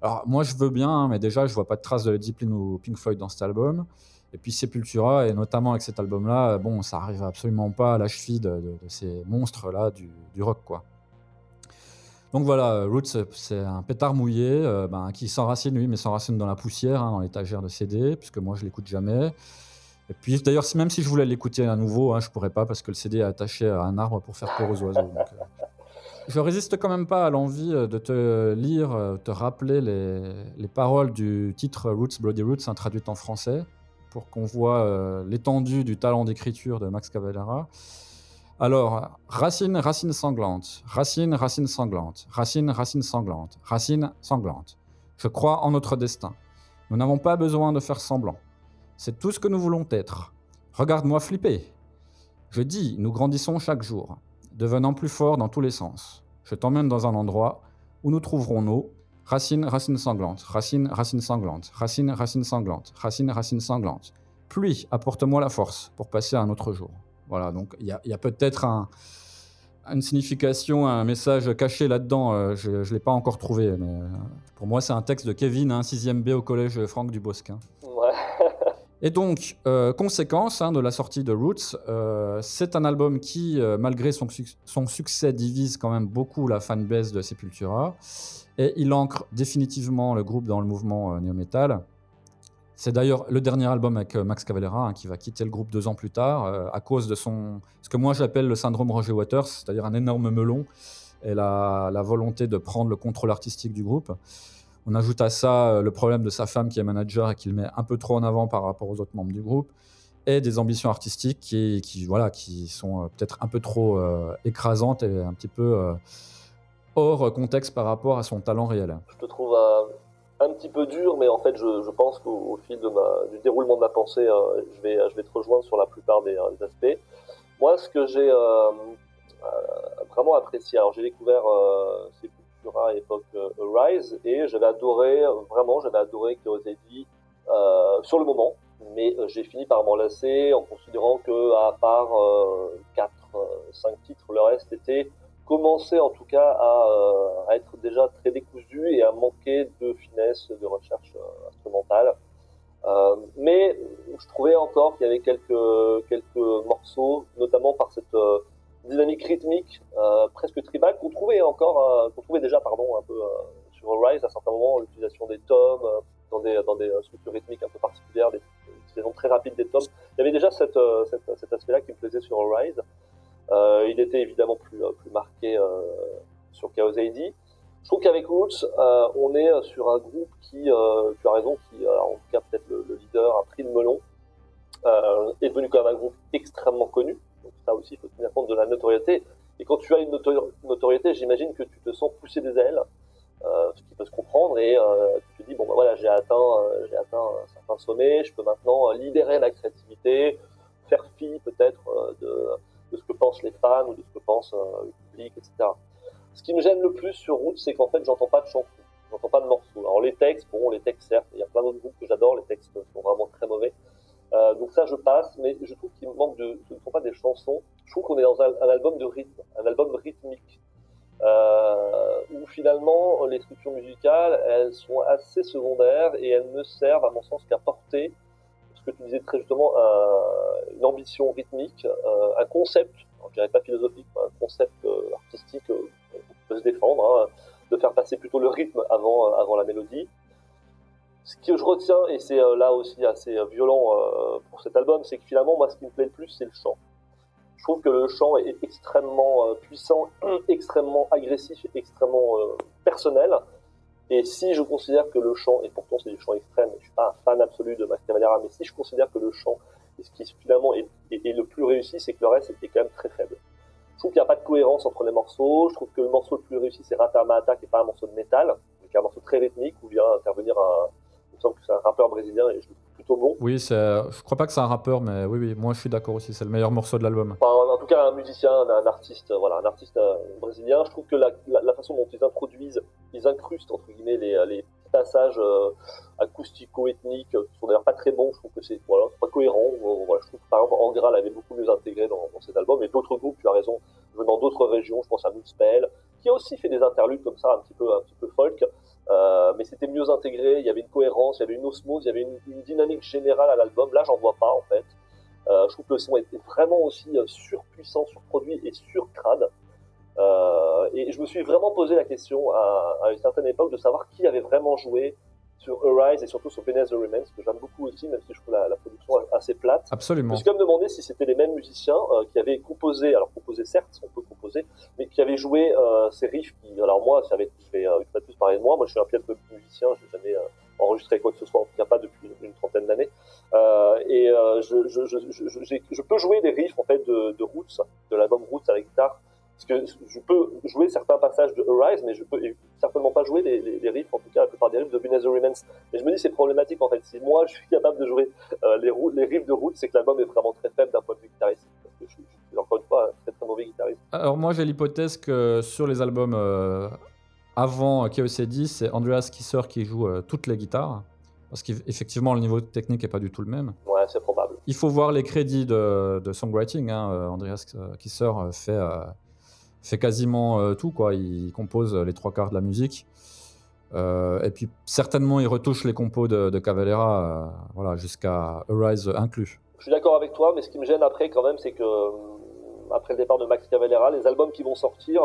Alors moi je veux bien, hein, mais déjà je vois pas de traces de Led Zeppelin ou Pink Floyd dans cet album. Et puis Sepultura, et notamment avec cet album-là, bon, ça arrive absolument pas à la cheville de, ces monstres-là du, rock, quoi. Donc voilà, Roots, c'est un pétard mouillé euh, ben, qui s'enracine, oui, mais s'enracine dans la poussière, hein, dans l'étagère de CD, puisque moi je l'écoute jamais. Et puis d'ailleurs, même si je voulais l'écouter à nouveau, hein, je pourrais pas parce que le CD est attaché à un arbre pour faire peur aux oiseaux. Donc, euh, je résiste quand même pas à l'envie euh, de te lire, euh, te rappeler les, les, paroles du titre Roots, Bloody Roots, hein, en français, pour qu'on voit l'étendue du talent d'écriture de Max Cavalera. Alors, racine, racine sanglante, racine, racine sanglante, racine, racine sanglante, racine sanglante. Je crois en notre destin. Nous n'avons pas besoin de faire semblant. C'est tout ce que nous voulons être. Regarde-moi flipper. Je dis, nous grandissons chaque jour, devenant plus forts dans tous les sens. Je t'emmène dans un endroit où nous trouverons nos racines, racines sanglantes, racines, racines sanglantes, racines, racines sanglantes, racines, racines sanglantes. Pluie, apporte-moi la force pour passer à un autre jour. Voilà, donc il y a, peut-être une signification, un message caché là-dedans. Euh, je ne l'ai pas encore trouvé, mais euh, pour moi, c'est un texte de Kevin, 6e B au collège Franck Dubosquin. Ouais. Et donc, euh, conséquence hein, de la sortie de Roots, c'est un album qui, malgré son, son, succès, divise quand même beaucoup la fanbase de Sepultura. Et il ancre définitivement le groupe dans le mouvement néo-metal. C'est d'ailleurs le dernier album avec euh, Max Cavalera hein, qui va quitter le groupe deux ans plus tard euh, à cause de son, ce que moi j'appelle le syndrome Roger Waters, c'est-à-dire un énorme melon et la, volonté de prendre le contrôle artistique du groupe. On ajoute à ça euh, le problème de sa femme qui est manager et qu'il met un peu trop en avant par rapport aux autres membres du groupe et des ambitions artistiques qui, voilà, qui sont peut-être un peu trop écrasantes et un petit peu hors contexte par rapport à son talent réel. Je te trouve un petit peu dur, mais en fait, je, pense qu'au fil du déroulement de ma pensée, euh, je, vais, je vais te rejoindre sur la plupart des, euh, aspects. Moi, ce que j'ai euh, vraiment apprécié, alors j'ai découvert Sepultura à l'époque Rise, et j'avais adoré, vraiment, j'avais adoré Curiosity sur le moment, mais j'ai fini par m'en lasser en considérant que à part 4, 5 titres, le reste était commençait en tout cas euh, à, être déjà très décousu et à manquer de finesse de recherche euh, instrumentale. Euh, mais je trouvais encore qu'il y avait quelques, quelques morceaux, notamment par cette dynamique rythmique presque tribale qu'on trouvait encore, qu'on trouvait déjà pardon un peu sur Rise à certains moments, l'utilisation des tomes dans des dans des structures rythmiques un peu particulières, des utilisations très rapides des tomes. Il y avait déjà cette, cet aspect-là qui me plaisait sur Rise. Euh, il était évidemment plus, euh, plus marqué euh, sur Chaos AD. Je trouve qu'avec Roots, on est sur un groupe qui, tu as raison, qui, en tout cas peut-être le, leader, a pris le melon, est devenu quand même un groupe extrêmement connu. Donc ça aussi, il faut tenir compte de la notoriété. Et quand tu as une notoriété, j'imagine que tu te sens pousser des ailes, ce qui peut se comprendre, et tu te dis bon ben voilà, j'ai atteint, j'ai atteint un certain sommet, je peux maintenant libérer la créativité, faire fi peut-être de de ce que pensent les fans ou de ce que pense euh, le public, etc. Ce qui me gêne le plus sur Route, c'est qu'en fait, j'entends pas de chansons, j'entends pas de morceaux. Alors les textes, bon, les textes, certes, il y a plein d'autres groupes que j'adore, les textes sont vraiment très mauvais. Euh, donc ça, je passe, mais je trouve qu'il manque de, ce ne sont pas des chansons. Je trouve qu'on est dans un, album de rythme, un album rythmique, euh, où finalement les structures musicales, elles sont assez secondaires et elles ne servent, à mon sens, qu'à porter ce que tu disais très justement, une ambition rythmique, euh, un concept, je dirais pas philosophique, un concept euh, artistique euh, peut se défendre, hein, de faire passer plutôt le rythme avant, avant la mélodie. Ce que je retiens, et c'est là aussi assez violent pour cet album, c'est que finalement, moi, ce qui me plaît le plus, c'est le chant. Je trouve que le chant est extrêmement puissant, extrêmement agressif, extrêmement personnel. Et si je considère que le chant, et pourtant c'est du chant extrême, je suis pas un fan absolu de Max Cavalera, mais si je considère que le chant, ce qui finalement est, le plus réussi, c'est que le reste était quand même très faible. Je trouve qu'il n'y a pas de cohérence entre les morceaux. Je trouve que le morceau le plus réussi, c'est Ratamata, qui n'est pas un morceau de métal, mais qui est un morceau très rythmique où vient intervenir un, il me semble que c'est un rappeur brésilien plutôt bon. Oui, je crois pas que c'est un rappeur, mais oui, oui, moi je suis d'accord aussi, c'est le meilleur morceau de l'album. en tout cas, un musicien, un, artiste, voilà, un artiste euh, brésilien. Je trouve que la, la, façon dont ils introduisent, ils incrustent entre guillemets les, les passages euh, acoustico-ethniques qui sont d'ailleurs pas très bons. Je trouve que c'est voilà, pas cohérent. Voilà, je trouve que par exemple Angra l'avait beaucoup mieux intégré dans, dans cet album, et d'autres groupes, tu as raison, venant d'autres régions, je pense à Moonspell, qui a aussi fait des interludes comme ça, un petit peu, un petit peu folk. Euh, mais c'était mieux intégré, il y avait une cohérence, il y avait une osmose, il y avait une, dynamique générale à l'album. Là, j'en vois pas en fait. Euh, je trouve que le son était vraiment aussi euh, surpuissant, surproduit et surcrade. Euh, et je me suis vraiment posé la question à, à, une certaine époque de savoir qui avait vraiment joué sur Arise et surtout sur Venice the Remains, que j'aime beaucoup aussi, même si je trouve la, la, production assez plate. Absolument. Je me suis quand même demandé si c'était les mêmes musiciens euh, qui avaient composé, alors composé certes, on peut composer, mais qui avaient joué euh, ces riffs qui, alors moi, ça avait, je vais euh, plus parler de moi, moi je suis un pied de musicien, je n'ai jamais euh, enregistré quoi que ce soit, en tout cas pas depuis une trentaine d'années, et je, je, je, je, peux jouer des riffs en fait de, de Roots, de l'album Roots à la guitare, parce que je peux, jouer certains passages de Arise, mais je peux certainement pas jouer les, les, riffs, en tout cas la plupart des riffs de Bunaz Remains. Mais je me dis c'est problématique en fait. Si moi je suis capable de jouer euh, les, les riffs de route, c'est que l'album est vraiment très faible d'un point de vue guitariste. Parce que je, suis encore une fois un très très mauvais guitariste. Alors moi j'ai l'hypothèse que sur les albums euh, avant KOC 10, c'est Andreas Kisser qui joue euh, toutes les guitares. Parce qu'effectivement, le niveau technique n'est pas du tout le même. Ouais, c'est probable. Il faut voir les crédits de, de songwriting. Hein. Andreas Kisser fait fait quasiment euh, tout, quoi. Il compose les trois quarts de la musique. Euh, et puis certainement, il retouche les compos de, de Cavalera, euh, voilà, jusqu'à Arise inclus. Je suis d'accord avec toi, mais ce qui me gêne après, quand même, c'est que après le départ de Max Cavalera, les albums qui vont sortir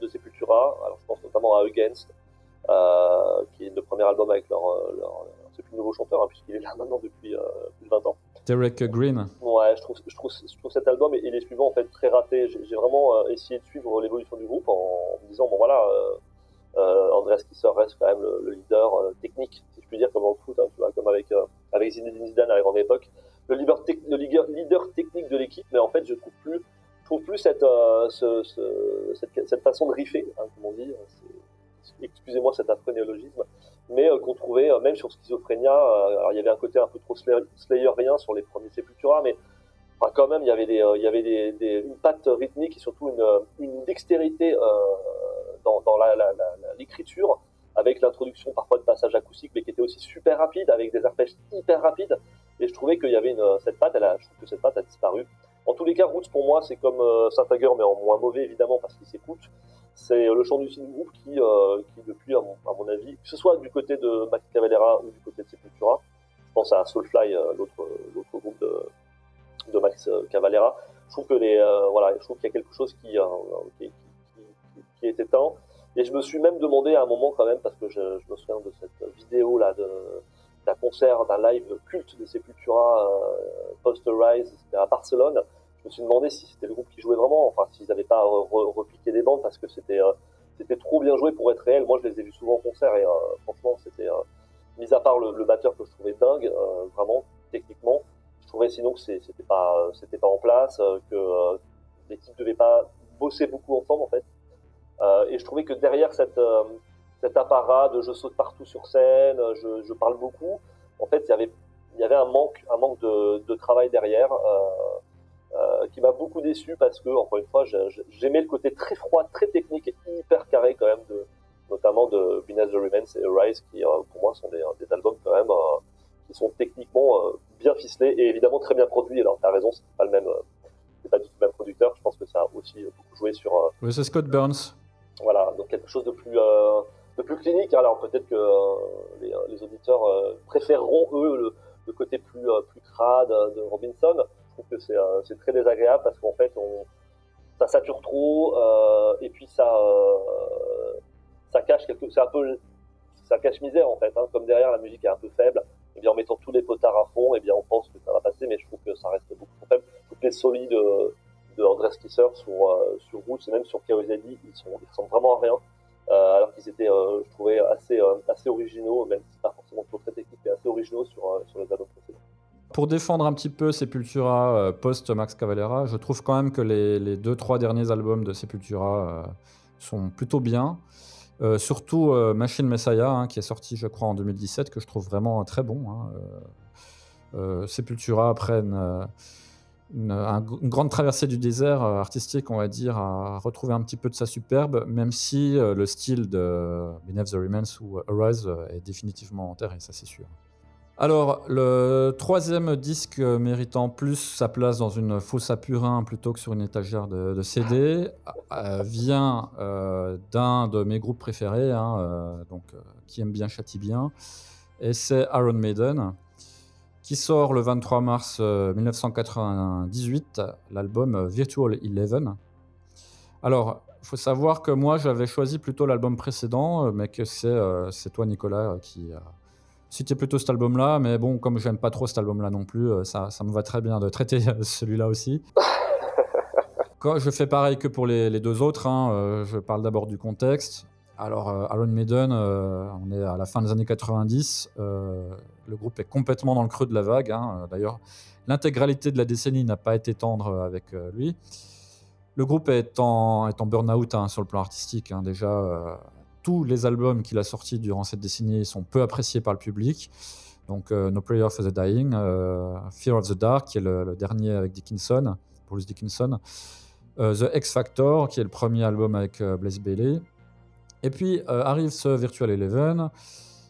de Sepultura, alors je pense notamment à Against, qui est le premier album avec leur plus nouveau chanteur, hein, puisqu'il est là maintenant depuis plus de 20 ans. Derek Green. Ouais, je trouve, je trouve, je trouve cet album et, les suivants en fait très ratés. J'ai vraiment euh, essayé de suivre l'évolution du groupe en, me disant bon voilà, euh, euh, Andreas Kisser reste quand même le, leader euh, technique, si je puis dire, comme dans le foot, hein, tu vois, comme avec avec Zinedine Zidane à la grande époque, le leader, le leader, technique de l'équipe. Mais en fait, je trouve plus, je trouve plus cette, ce, ce, cette, cette, façon de riffer, hein, comme on dit. Excusez-moi cet affreux néologisme mais euh, qu'on trouvait euh, même sur Schizophrénia. Euh, alors il y avait un côté un peu trop Slayerien sur les premiers Sepultura, mais quand même il y avait des, une patte rythmique et surtout une, dextérité dans, l'écriture avec l'introduction parfois de passages acoustiques, mais qui était aussi super rapide, avec des arpèges hyper rapides. Et je trouvais qu'il y avait une, cette patte, je trouve que cette patte a disparu. En tous les cas, Roots pour moi, c'est comme Saint-Ager, mais en moins mauvais évidemment parce qu'il s'écoute c'est le chant du signe groupe qui, euh, qui depuis, à mon, avis, que ce soit du côté de Max Cavalera ou du côté de Sepultura, je pense à Soulfly, euh, l'autre, groupe de, de Max Cavalera, je trouve que les, euh, voilà, je trouve qu'il y a quelque chose qui, qui, qui, qui, est éteint. Et je me suis même demandé à un moment quand même, parce que je, je me souviens de cette vidéo là de d'un concert, d'un live culte de Sepultura post-Rise, c'était à Barcelone je me suis demandé si c'était le groupe qui jouait vraiment, enfin s'ils n'avaient pas repiqué des bandes parce que c'était euh, c'était trop bien joué pour être réel. Moi, je les ai vus souvent en concert et euh, franchement, c'était euh, mis à part le, batteur que je trouvais dingue, vraiment techniquement, je trouvais sinon que c'était pas c'était pas en place, que l'équipe devait pas bosser beaucoup ensemble en fait. et je trouvais que derrière cette cet apparat de je saute partout sur scène, je, je parle beaucoup, en fait, il y avait il y avait un manque un manque de, de travail derrière. Euh, euh, qui m'a beaucoup déçu parce que, encore une fois, j'aimais le côté très froid, très technique et hyper carré quand même, de, notamment de Binaz the Remains et Rise, qui euh, pour moi sont des, des, albums quand même euh, qui sont techniquement bien ficelés et évidemment très bien produits. Alors, t'as raison, c'est pas le même, c'est pas du tout le même producteur. Je pense que ça a aussi beaucoup joué sur. oui, c'est Scott Burns. Voilà, donc quelque chose de plus de plus clinique. Alors peut-être que les, les, auditeurs préféreront eux le, le côté plus plus crade de Robinson que euh, c'est très désagréable parce qu'en fait, ça sature trop euh, et puis ça, euh, ça cache quelque, c'est un peu, ça cache misère en fait. Hein, comme derrière la musique est un peu faible, et eh bien en mettant tous les potards à fond, et eh bien on pense que ça va passer, mais je trouve que ça reste beaucoup trop faible. Toutes les solides de Andrés Kisser sur sur Roots et même sur KOZD, ils sont ils ressemblent vraiment à rien. Alors qu'ils étaient, je trouvais, assez, assez originaux, même si pas forcément trop très technique, mais assez originaux sur, sur les albums précédents. Pour défendre un petit peu Sepultura euh, post-Max Cavalera, je trouve quand même que les, deux, trois derniers albums de Sepultura euh, sont plutôt bien. Euh, surtout Machine Messiah, hein, qui est sorti, je crois, en 2017, que je trouve vraiment très bon. Hein. Sepultura, après une, une, grande traversée du désert artistique, on va dire, a retrouvé un petit peu de sa superbe, même si le style de Beneath the Remains ou Arise est définitivement enterré, ça c'est sûr. Alors, le troisième disque méritant plus sa place dans une fosse à purin plutôt que sur une étagère de, CD euh, vient euh, d'un de mes groupes préférés, hein, euh, donc, qui aime bien châtie bien, et c'est Iron Maiden, qui sort le 23 mars 1998 l'album Virtual Eleven. Alors, il faut savoir que moi j'avais choisi plutôt l'album précédent, mais que c'est toi Nicolas qui c'était plutôt cet album-là, mais bon, comme j'aime pas trop cet album-là non plus, euh, ça, ça me va très bien de traiter celui-là aussi. Quand je fais pareil que pour les, deux autres, hein, euh, je parle d'abord du contexte. Alors, euh, Iron Maiden, on est à la fin des années 90, le groupe est complètement dans le creux de la vague. Hein, D'ailleurs, l'intégralité de la décennie n'a pas été tendre avec lui. Le groupe est en, est en burn-out hein, sur le plan artistique. hein. Déjà, euh, tous les albums qu'il a sortis durant cette décennie sont peu appréciés par le public. Donc, euh, No Prayer for the Dying, euh, Fear of the Dark, qui est le, dernier avec Dickinson, Bruce Dickinson, euh, The X Factor, qui est le premier album avec Blaze Bailey. Et puis arrive ce Virtual Eleven,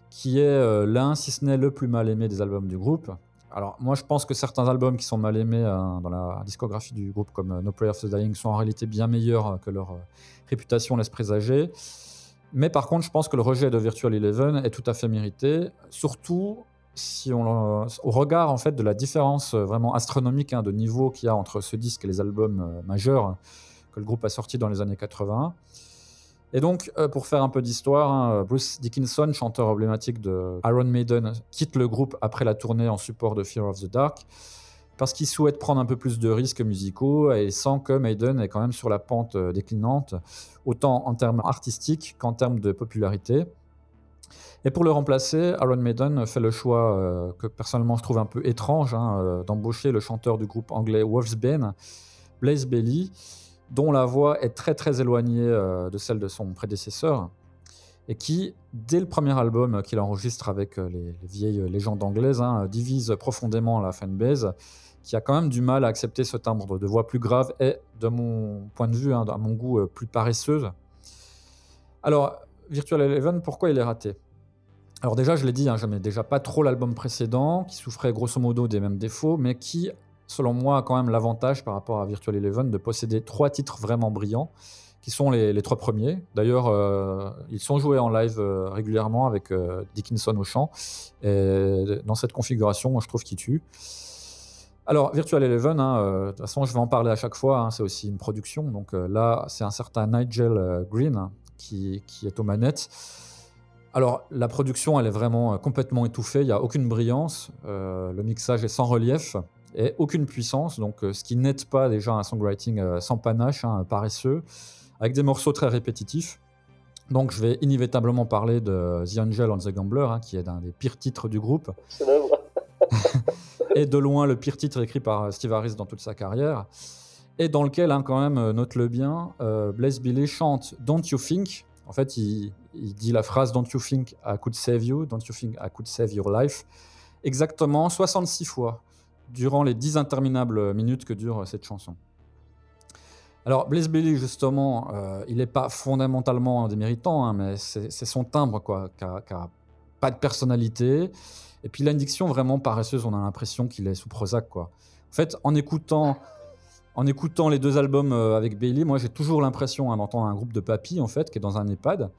qui est l'un, si ce n'est le plus mal aimé des albums du groupe. Alors moi je pense que certains albums qui sont mal aimés dans la discographie du groupe comme No Prayer for the Dying sont en réalité bien meilleurs que leur réputation laisse présager. Mais par contre je pense que le rejet de Virtual Eleven est tout à fait mérité, surtout si on au regard en fait de la différence euh, vraiment astronomique hein, de niveau qu'il y a entre ce disque et les albums euh, majeurs que le groupe a sortis dans les années 80. Et donc, euh, pour faire un peu d'histoire, hein, Bruce Dickinson, chanteur emblématique de Iron Maiden, quitte le groupe après la tournée en support de Fear of the Dark parce qu'il souhaite prendre un peu plus de risques musicaux et sent que Maiden est quand même sur la pente euh, déclinante, autant en termes artistiques qu'en termes de popularité. Et pour le remplacer, Iron Maiden fait le choix euh, que personnellement je trouve un peu étrange hein, euh, d'embaucher le chanteur du groupe anglais Wolfsbane, Blaze Bailey, dont la voix est très très éloignée de celle de son prédécesseur, et qui, dès le premier album qu'il enregistre avec les, les vieilles légendes anglaises, hein, divise profondément la fanbase, qui a quand même du mal à accepter ce timbre de voix plus grave et, de mon point de vue, hein, à mon goût, euh, plus paresseuse. Alors, Virtual Eleven, pourquoi il est raté? Alors déjà, je l'ai dit, hein, j'aimais déjà pas trop l'album précédent, qui souffrait grosso modo des mêmes défauts, mais qui, selon moi, a quand même l'avantage par rapport à Virtual Eleven de posséder trois titres vraiment brillants, qui sont les, trois premiers. D'ailleurs, euh, ils sont joués en live euh, régulièrement avec Dickinson au chant. Et dans cette configuration, moi, je trouve qu'il tue. Alors, Virtual Eleven, hein, euh, de toute façon, je vais en parler à chaque fois, hein, c'est aussi une production. Donc euh, là, c'est un certain Nigel euh, Green hein, qui, est aux manettes. Alors, la production, elle est vraiment euh, complètement étouffée, il n'y a aucune brillance, le mixage est sans relief et aucune puissance, donc ce qui n'aide pas déjà un songwriting sans panache, hein, paresseux, avec des morceaux très répétitifs. Donc, je vais inévitablement parler de The Angel on the Gambler, qui est un des pires titres du groupe. Et de loin le pire titre écrit par euh, Steve Harris dans toute sa carrière, et dans lequel, hein, quand même, euh, note-le bien, euh, Blaze Bailey chante Don't You Think. En fait, il, dit la phrase Don't You Think I Could Save You, Don't You Think I Could Save Your Life, exactement 66 fois durant les 10 interminables minutes que dure euh, cette chanson. Alors, Blaze Bailey, justement, il n'est pas fondamentalement déméritant, hein, mais c'est son timbre, quoi, qui a, qui a pas de personnalité. Et puis, il a une diction vraiment paresseuse, on a l'impression qu'il est sous Prozac, quoi. En fait, en écoutant, en écoutant les deux albums euh, avec Bailey, moi, j'ai toujours l'impression hein, d'entendre un groupe de papy, en fait, qui est dans un EHPAD,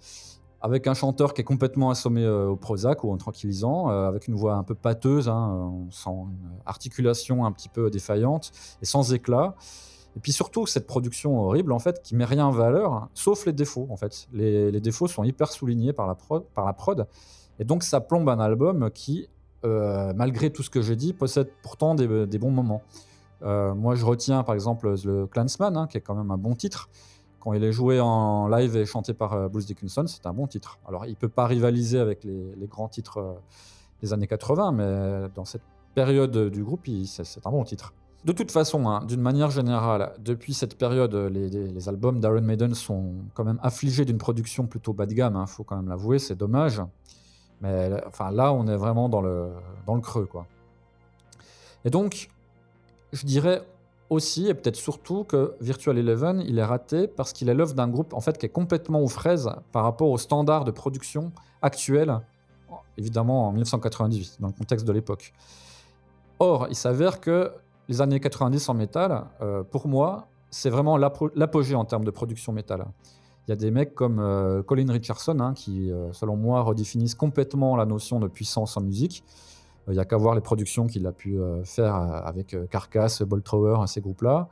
avec un chanteur qui est complètement assommé euh, au Prozac ou en tranquillisant, euh, avec une voix un peu pâteuse, hein, articulation un petit peu défaillante et sans éclat. Et puis surtout, cette production horrible, en fait, qui met rien en valeur, hein, sauf les défauts, en fait. Les, défauts sont hyper soulignés par la prod. Et donc, ça plombe un album qui, euh, malgré tout ce que j'ai dit, possède pourtant des, des bons moments. Euh, moi, je retiens, par exemple, The Clansman, hein, qui est quand même un bon titre. Quand il est joué en live et chanté par euh, Bruce Dickinson, c'est un bon titre. Alors, il peut pas rivaliser avec les, grands titres euh, des années 80, mais dans cette période du groupe, c'est un bon titre. De toute façon, hein, d'une manière générale, depuis cette période, les, albums d'Iron Maiden sont quand même affligés d'une production plutôt bas de gamme, il faut quand même l'avouer, c'est dommage. Mais enfin, là, on est vraiment dans le, creux. Quoi. Et donc, je dirais aussi, et peut-être surtout, que Virtual Eleven, il est raté parce qu'il est l'œuvre d'un groupe en fait, qui est complètement aux fraises par rapport aux standards de production actuels, évidemment en 1998, dans le contexte de l'époque. Or, il s'avère que les années 90 en métal, euh, pour moi, c'est vraiment l'apo- l'apogée en termes de production métal. Il y a des mecs comme euh, Colin Richardson hein, qui, euh, selon moi, redéfinissent complètement la notion de puissance en musique. Euh, Il n'y a qu'à voir les productions qu'il a pu faire avec Carcass, Bolt Thrower, ces groupes-là.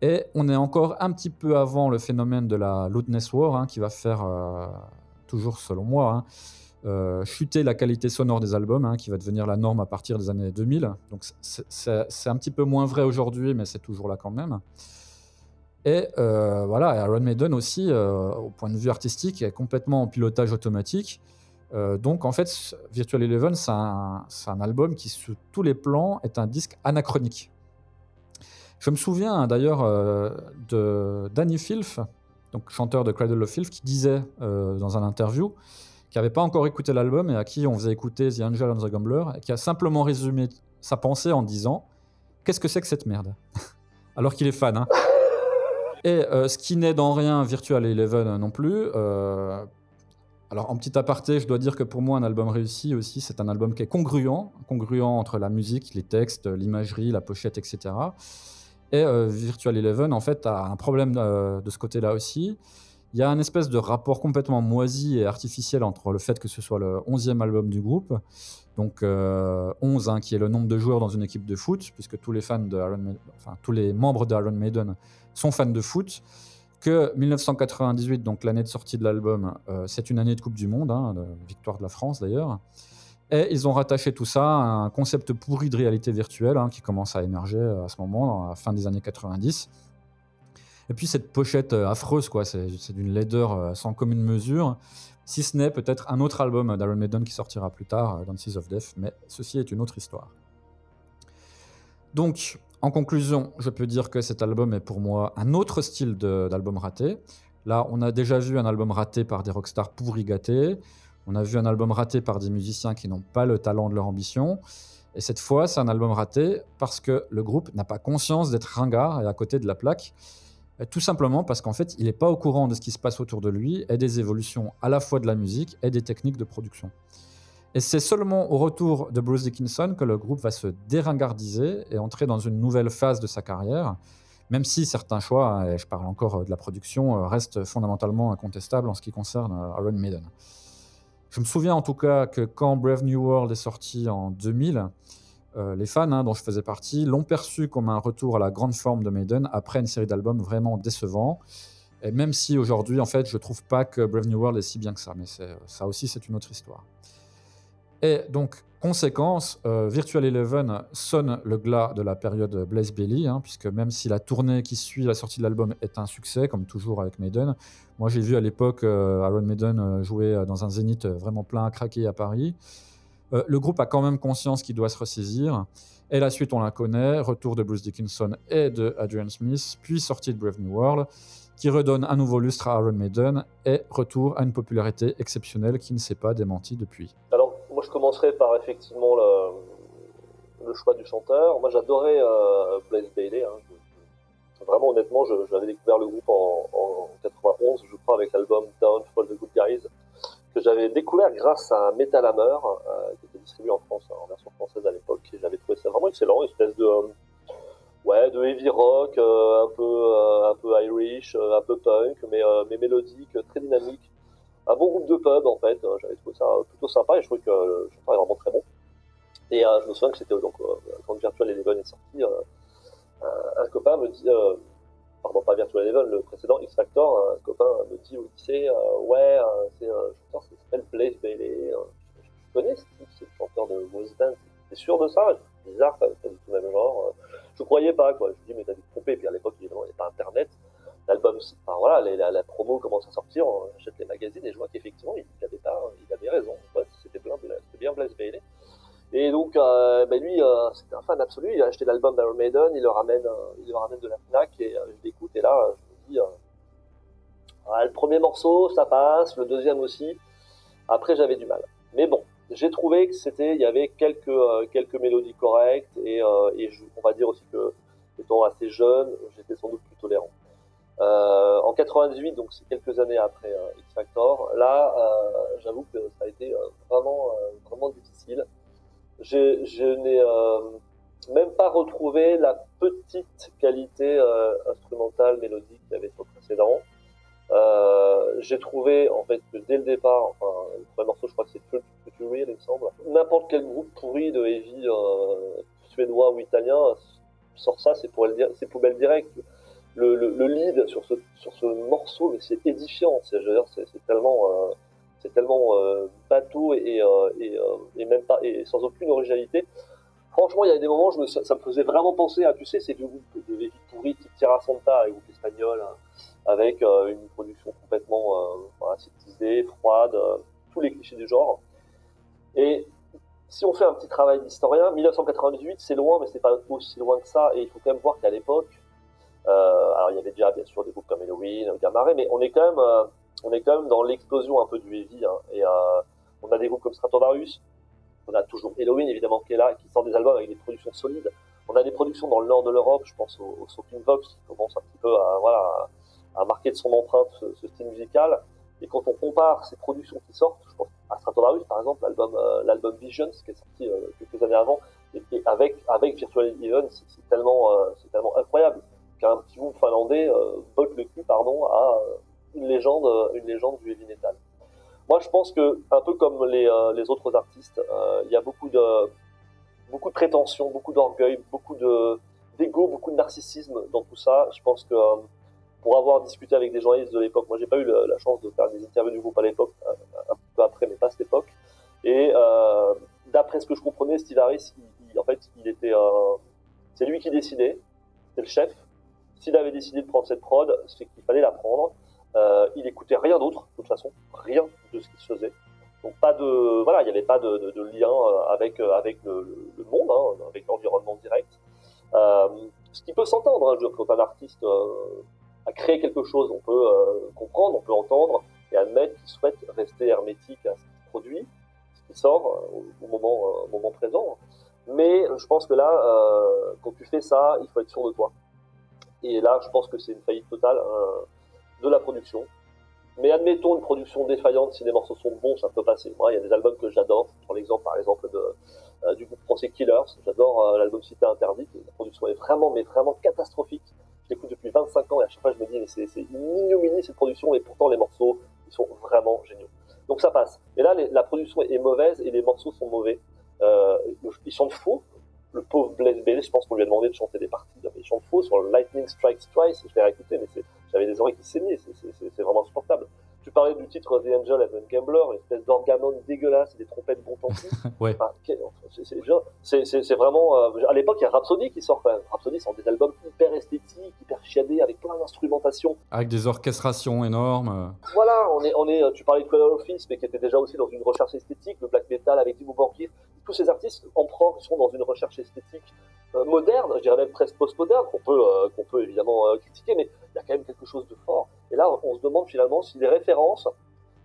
Et on est encore un petit peu avant le phénomène de la Loudness War, hein, qui va faire, toujours selon moi, hein, chuter la qualité sonore des albums, hein, qui va devenir la norme à partir des années 2000. Donc c'est un petit peu moins vrai aujourd'hui, mais c'est toujours là quand même. Et euh, voilà, Iron Maiden aussi, euh, au point de vue artistique, est complètement en pilotage automatique. Euh, donc en fait, Virtual Eleven, c'est un, album qui, sous tous les plans, est un disque anachronique. Je me souviens hein, d'ailleurs euh, de Danny Filth, donc chanteur de Cradle of Filth, qui disait dans un interview qui n'avait pas encore écouté l'album et à qui on faisait écouter The Angel and the Gambler, et qui a simplement résumé sa pensée en disant Qu'est-ce que c'est que cette merde? Alors qu'il est fan. Hein. Et euh, ce qui n'est dans rien Virtual Eleven non plus. euh, alors en petit aparté, je dois dire que pour moi un album réussi aussi, c'est un album qui est congruent, congruent entre la musique, les textes, l'imagerie, la pochette, etc. Et euh, Virtual Eleven en fait a un problème euh, de ce côté-là aussi. Il y a un espèce de rapport complètement moisi et artificiel entre le fait que ce soit le 11e album du groupe, donc euh, 11 hein, qui est le nombre de joueurs dans une équipe de foot, puisque tous les fans de Iron Maiden, enfin tous les membres d'Iron Maiden sont fans de foot, que 1998, donc l'année de sortie de l'album, euh, c'est une année de Coupe du Monde, hein, victoire de la France d'ailleurs, et ils ont rattaché tout ça à un concept pourri de réalité virtuelle hein, qui commence à émerger à ce moment, dans la fin des années 90. Et puis cette pochette euh, affreuse, quoi, c'est d'une laideur euh, sans commune mesure, si ce n'est peut-être un autre album d'Iron Maiden qui sortira plus tard, euh, Dances of Death, mais ceci est une autre histoire. Donc, en conclusion, je peux dire que cet album est pour moi un autre style d'album raté. Là, on a déjà vu un album raté par des rockstars pourri gâtés. On a vu un album raté par des musiciens qui n'ont pas le talent de leur ambition. Et cette fois, c'est un album raté parce que le groupe n'a pas conscience d'être ringard et à côté de la plaque. Tout simplement parce qu'en fait, il n'est pas au courant de ce qui se passe autour de lui et des évolutions à la fois de la musique et des techniques de production. Et c'est seulement au retour de Bruce Dickinson que le groupe va se déringardiser et entrer dans une nouvelle phase de sa carrière, même si certains choix, et je parle encore de la production, euh, restent fondamentalement incontestables en ce qui concerne euh, Iron Maiden. Je me souviens en tout cas que quand Brave New World est sorti en 2000, euh, les fans hein, dont je faisais partie l'ont perçu comme un retour à la grande forme de Maiden après une série d'albums vraiment décevants. Et même si aujourd'hui, en fait, je trouve pas que Brave New World est si bien que ça, mais ça aussi, c'est une autre histoire. Et donc, conséquence, euh, Virtual Eleven sonne le glas de la période Blaze Bailey, hein, puisque même si la tournée qui suit la sortie de l'album est un succès, comme toujours avec Maiden, moi j'ai vu à l'époque euh, Iron Maiden euh, jouer euh, dans un zénith vraiment plein à craquer à Paris. Le groupe a quand même conscience qu'il doit se ressaisir. Et la suite, on la connaît. Retour de Bruce Dickinson et de Adrian Smith, puis sortie de Brave New World, qui redonne un nouveau lustre à Iron Maiden et retour à une popularité exceptionnelle qui ne s'est pas démentie depuis. Moi, je commencerai par effectivement le, choix du chanteur. Moi, j'adorais euh, Blaze Bailey. hein. Vraiment, honnêtement, j'avais découvert le groupe en, en 91, je crois, avec l'album Down for the Good Guys, que j'avais découvert grâce à Metal Hammer, euh, qui était distribué en France, en version française à l'époque. J'avais trouvé ça vraiment excellent, une espèce de, euh, ouais, de heavy rock, euh, un peu, un peu Irish, un peu punk, mais, mais mélodique, très dynamique un bon groupe de pub en fait. Euh, J'avais trouvé ça plutôt sympa et je trouvais que le chanteur est vraiment très bon. Et euh, je me souviens que c'était donc euh, quand Virtual Eleven est sorti, euh, un, copain me dit, euh, pardon pas Virtual Eleven, le précédent X Factor, un copain me dit au lycée, euh, ouais, euh, c'est un chanteur qui s'appelle Blaze Bailey. Euh, je, connais ce type, c'est chanteur de Band. T'es sûr de ça? Bizarre, pas, du tout le même genre. Euh, Je croyais pas quoi. Je me dis mais t'as dû te tromper. Puis à l'époque évidemment il n'y avait pas Internet l'album, enfin voilà, la, promo commence à sortir, on achète les magazines et je vois qu'effectivement il avait pas, il avait raison. C'était bien, bien Blaze Bailey. Et donc, euh, ben lui, euh, c'était un fan absolu. Il a acheté l'album d'Iron Maiden, il le ramène, euh, il le ramène de la Fnac et je l'écoute. Et là, je me dis, le premier morceau, ça passe, le deuxième aussi. Après, j'avais du mal. Mais bon, j'ai trouvé que c'était, il y avait quelques quelques mélodies correctes et, on va dire aussi que étant assez jeune, j'étais sans doute plus tolérant. Euh, en 98, donc c'est quelques années après euh, X Factor, là, euh, j'avoue que ça a été euh, vraiment, euh, vraiment difficile. Je, je n'ai euh, même pas retrouvé la petite qualité instrumentale, mélodique qu'il y avait sur le précédent. J'ai trouvé en fait que dès le départ, enfin le premier morceau, je crois que c'est Future il me semble. N'importe quel groupe pourri de heavy suédois ou italien sort ça, c'est pour c'est poubelle directe le, le, le lead sur ce, morceau, mais c'est édifiant. C'est, tellement, c'est tellement bateau et, et, et et sans aucune originalité. Franchement, il y a des moments, je me, ça, me faisait vraiment penser à, tu sais, ces vieux groupes de Heavy pourri type Tierra Santa, les groupes espagnols, hein, avec euh, une production complètement euh, aseptisée, froide, euh, tous les clichés du genre. Et si on fait un petit travail d'historien, 1998 c'est loin, mais c'est pas aussi loin que ça, et il faut quand même voir qu'à l'époque, alors il y avait déjà bien sûr des groupes comme Halloween, Gamma Ray, mais on est quand même, euh, on est quand même dans l'explosion un peu du heavy, hein, et euh, on a des groupes comme Stratovarius, on a toujours Halloween évidemment qui est là, qui sort des albums avec des productions solides. On a des productions dans le nord de l'Europe, je pense au, au Soaking Vox, qui commence un petit peu à, marquer de son empreinte ce, style musical. Et quand on compare ces productions qui sortent, je pense à Stratovarius par exemple, l'album euh, Visions qui est sorti euh, quelques années avant, et, avec avec Virtual Even, c'est tellement euh, c'est tellement incroyable qu'un petit groupe finlandais euh, botte le cul pardon à une légende une légende du heavy metal. Moi, je pense que un peu comme les les autres artistes, il y a beaucoup de beaucoup de prétention, beaucoup d'orgueil, beaucoup de d'ego, beaucoup de narcissisme dans tout ça. Je pense que pour avoir discuté avec des journalistes de l'époque, moi j'ai pas eu la, chance de faire des interviews du groupe à l'époque, un, peu après, mais pas à cette époque. Et euh, d'après ce que je comprenais, Steve Harris, il, il, en fait, il était, euh, c'est lui qui décidait, c'était le chef. S'il avait décidé de prendre cette prod, c'est qu'il fallait la prendre. Euh, il écoutait rien d'autre, de toute façon, rien de ce qui se faisait. Donc pas de, voilà, il n'y avait pas de, de, lien avec avec le, monde, hein, avec l'environnement direct. Euh, ce qui peut s'entendre hein, quand un artiste euh, a créé quelque chose, on peut euh, comprendre, on peut entendre et admettre qu'il souhaite rester hermétique à ce qu'il produit, ce qui sort au, moment, au moment présent. Mais je pense que là, quand tu fais ça, il faut être sûr de toi. Et là, je pense que c'est une faillite totale de la production. Mais admettons une production défaillante, si les morceaux sont bons, ça peut passer. Moi, il y a des albums que j'adore. Je prends l'exemple, par exemple, euh, du groupe français Killers. J'adore euh, l'album Cité Interdite. La production est vraiment, mais vraiment catastrophique. Je l'écoute depuis 25 ans et à chaque fois, je me dis, mais c'est une ignominie cette production et pourtant, les morceaux, ils sont vraiment géniaux. Donc ça passe. Mais là, la production est mauvaise et les morceaux sont mauvais. Euh, ils chantent faux. Le pauvre Blaise Bailey, je pense qu'on lui a demandé de chanter des parties. Il chante faux sur Lightning Strikes Twice. Je l'ai réécouté, mais j'avais des oreilles qui saignaient. C'est vraiment insupportable. Tu parlais du titre The Angel and the Gambler, une espèce d'orgamone dégueulasse et des trompettes bon temps. ouais. Enfin, c'est vraiment. Euh, à l'époque, il y a Rhapsody qui sort même. Rhapsody sort des albums hyper esthétiques, hyper chiadés, avec plein d'instrumentation. Avec des orchestrations énormes. Voilà, on est, on est. Tu parlais de Cradle Office, mais qui était déjà aussi dans une recherche esthétique, le black metal avec Timo Borgir. Tous ces artistes en prog sont dans une recherche esthétique euh, moderne, je dirais même presque post-moderne, qu'on peut, euh, qu'on peut évidemment euh, critiquer, mais il y a quand même quelque chose de fort. Et là, on se demande finalement si les références,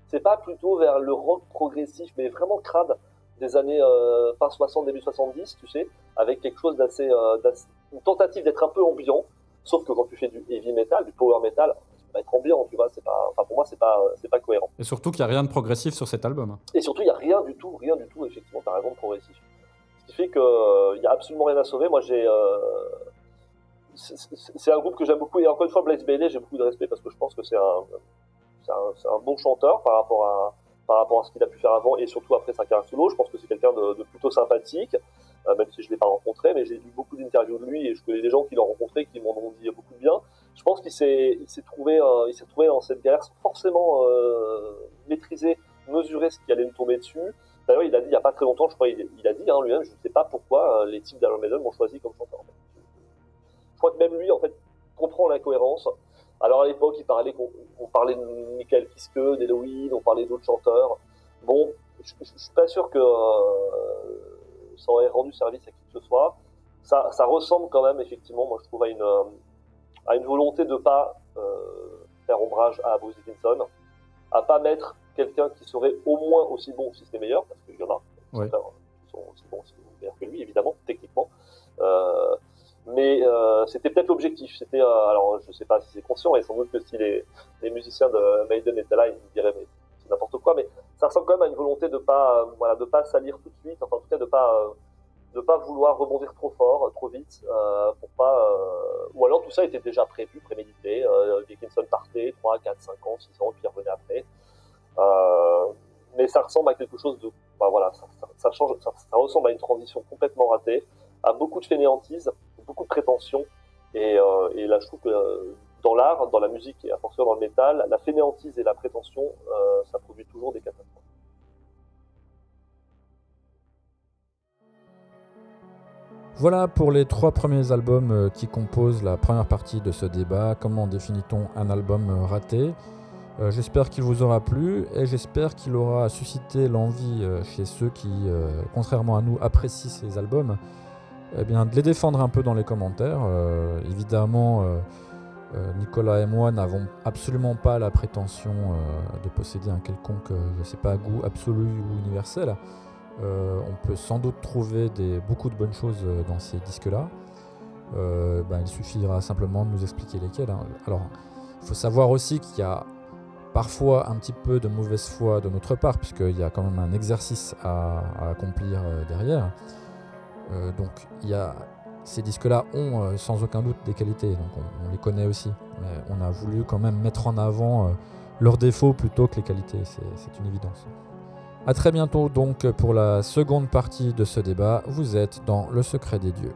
c'est pas plutôt vers le rock progressif, mais vraiment crade des années fin 60, début 70, tu sais, avec quelque chose d'assez, une tentative d'être un peu ambiant, sauf que quand tu fais du heavy metal, du power metal, vas être ambiant, tu vois, c'est pas, enfin pour moi c'est pas, c'est pas cohérent. Et surtout qu'il n'y a rien de progressif sur cet album. Et surtout il n'y a rien du tout, rien du tout, effectivement, t'as raison, de progressif. Ce qui fait qu'il euh, n'y a absolument rien à sauver. Moi j'ai, euh, c'est un groupe que j'aime beaucoup et encore une fois Blaze Bailey, j'ai beaucoup de respect parce que je pense que c'est un, c'est un, un, bon chanteur par rapport à par rapport à ce qu'il a pu faire avant et surtout après sa carrière solo. Je pense que c'est quelqu'un de, de, plutôt sympathique, euh, même si je l'ai pas rencontré, mais j'ai lu beaucoup d'interviews de lui et je connais des gens qui l'ont rencontré qui m'en ont dit beaucoup de bien. Je pense qu'il s'est il s'est trouvé euh, il s'est trouvé dans cette galère sans forcément euh, maîtriser, mesurer ce qui allait lui tomber dessus. D'ailleurs, il a dit il y a pas très longtemps, je crois, il, a dit hein, lui-même, je ne sais pas pourquoi les types d'Iron Maiden m'ont choisi comme chanteur. En fait. Je crois que même lui, en fait, comprend l'incohérence. Alors à l'époque, il parlait on parlait de Michael Kiske, d'Halloween, on parlait d'autres chanteurs. Bon, je, je, suis pas sûr que euh, ça aurait rendu service à qui que ce soit. Ça, ça ressemble quand même, effectivement, moi je trouve, à une, euh, à une volonté de pas euh, faire ombrage à Bruce Dickinson, à pas mettre quelqu'un qui serait au moins aussi bon, si c'est meilleur, parce qu'il y en a ouais. qui sont aussi bons, meilleurs que lui, évidemment, techniquement. Euh, mais euh, c'était peut-être l'objectif. C'était, euh, alors je sais pas si c'est conscient, et sans doute que si les, les musiciens de Maiden étaient là, ils diraient mais c'est n'importe quoi. Mais ça ressemble quand même à une volonté de pas, euh, voilà, de pas salir tout de suite, enfin en tout cas de pas, euh, de pas vouloir rebondir trop fort, trop vite, euh, pour pas, ou alors tout ça était déjà prévu, prémédité. Dickinson partait 3, 4, 5 ans, 6 ans, puis revenait après. mais ça ressemble à quelque chose de, bah, voilà, ça, ça, ça change, ça, ressemble à une transition complètement ratée, à beaucoup de fainéantise beaucoup de prétention. Et, euh, et là, je trouve que euh, dans l'art, dans la musique et à fortiori dans le métal, la fainéantise et la prétention, euh, ça produit toujours des catastrophes. Voilà pour les trois premiers albums qui composent la première partie de ce débat. Comment définit-on un album raté? Euh, j'espère qu'il vous aura plu et j'espère qu'il aura suscité l'envie euh, chez ceux qui, euh, contrairement à nous, apprécient ces albums, eh bien, de les défendre un peu dans les commentaires. évidemment, Nicolas et moi n'avons absolument pas la prétention de posséder un quelconque, je sais pas, goût absolu ou universel. On peut sans doute trouver beaucoup de bonnes choses dans ces disques-là. Ben, il suffira simplement de nous expliquer lesquels. Hein. Alors, il faut savoir aussi qu'il y a parfois un petit peu de mauvaise foi de notre part, puisqu'il y a quand même un exercice à, accomplir euh, derrière. Euh, donc ces disques-là ont euh, sans aucun doute des qualités, donc on, les connaît aussi. Mais on a voulu quand même mettre en avant leurs défauts plutôt que les qualités, c'est une évidence. A très bientôt donc pour la seconde partie de ce débat, vous êtes dans le secret des dieux.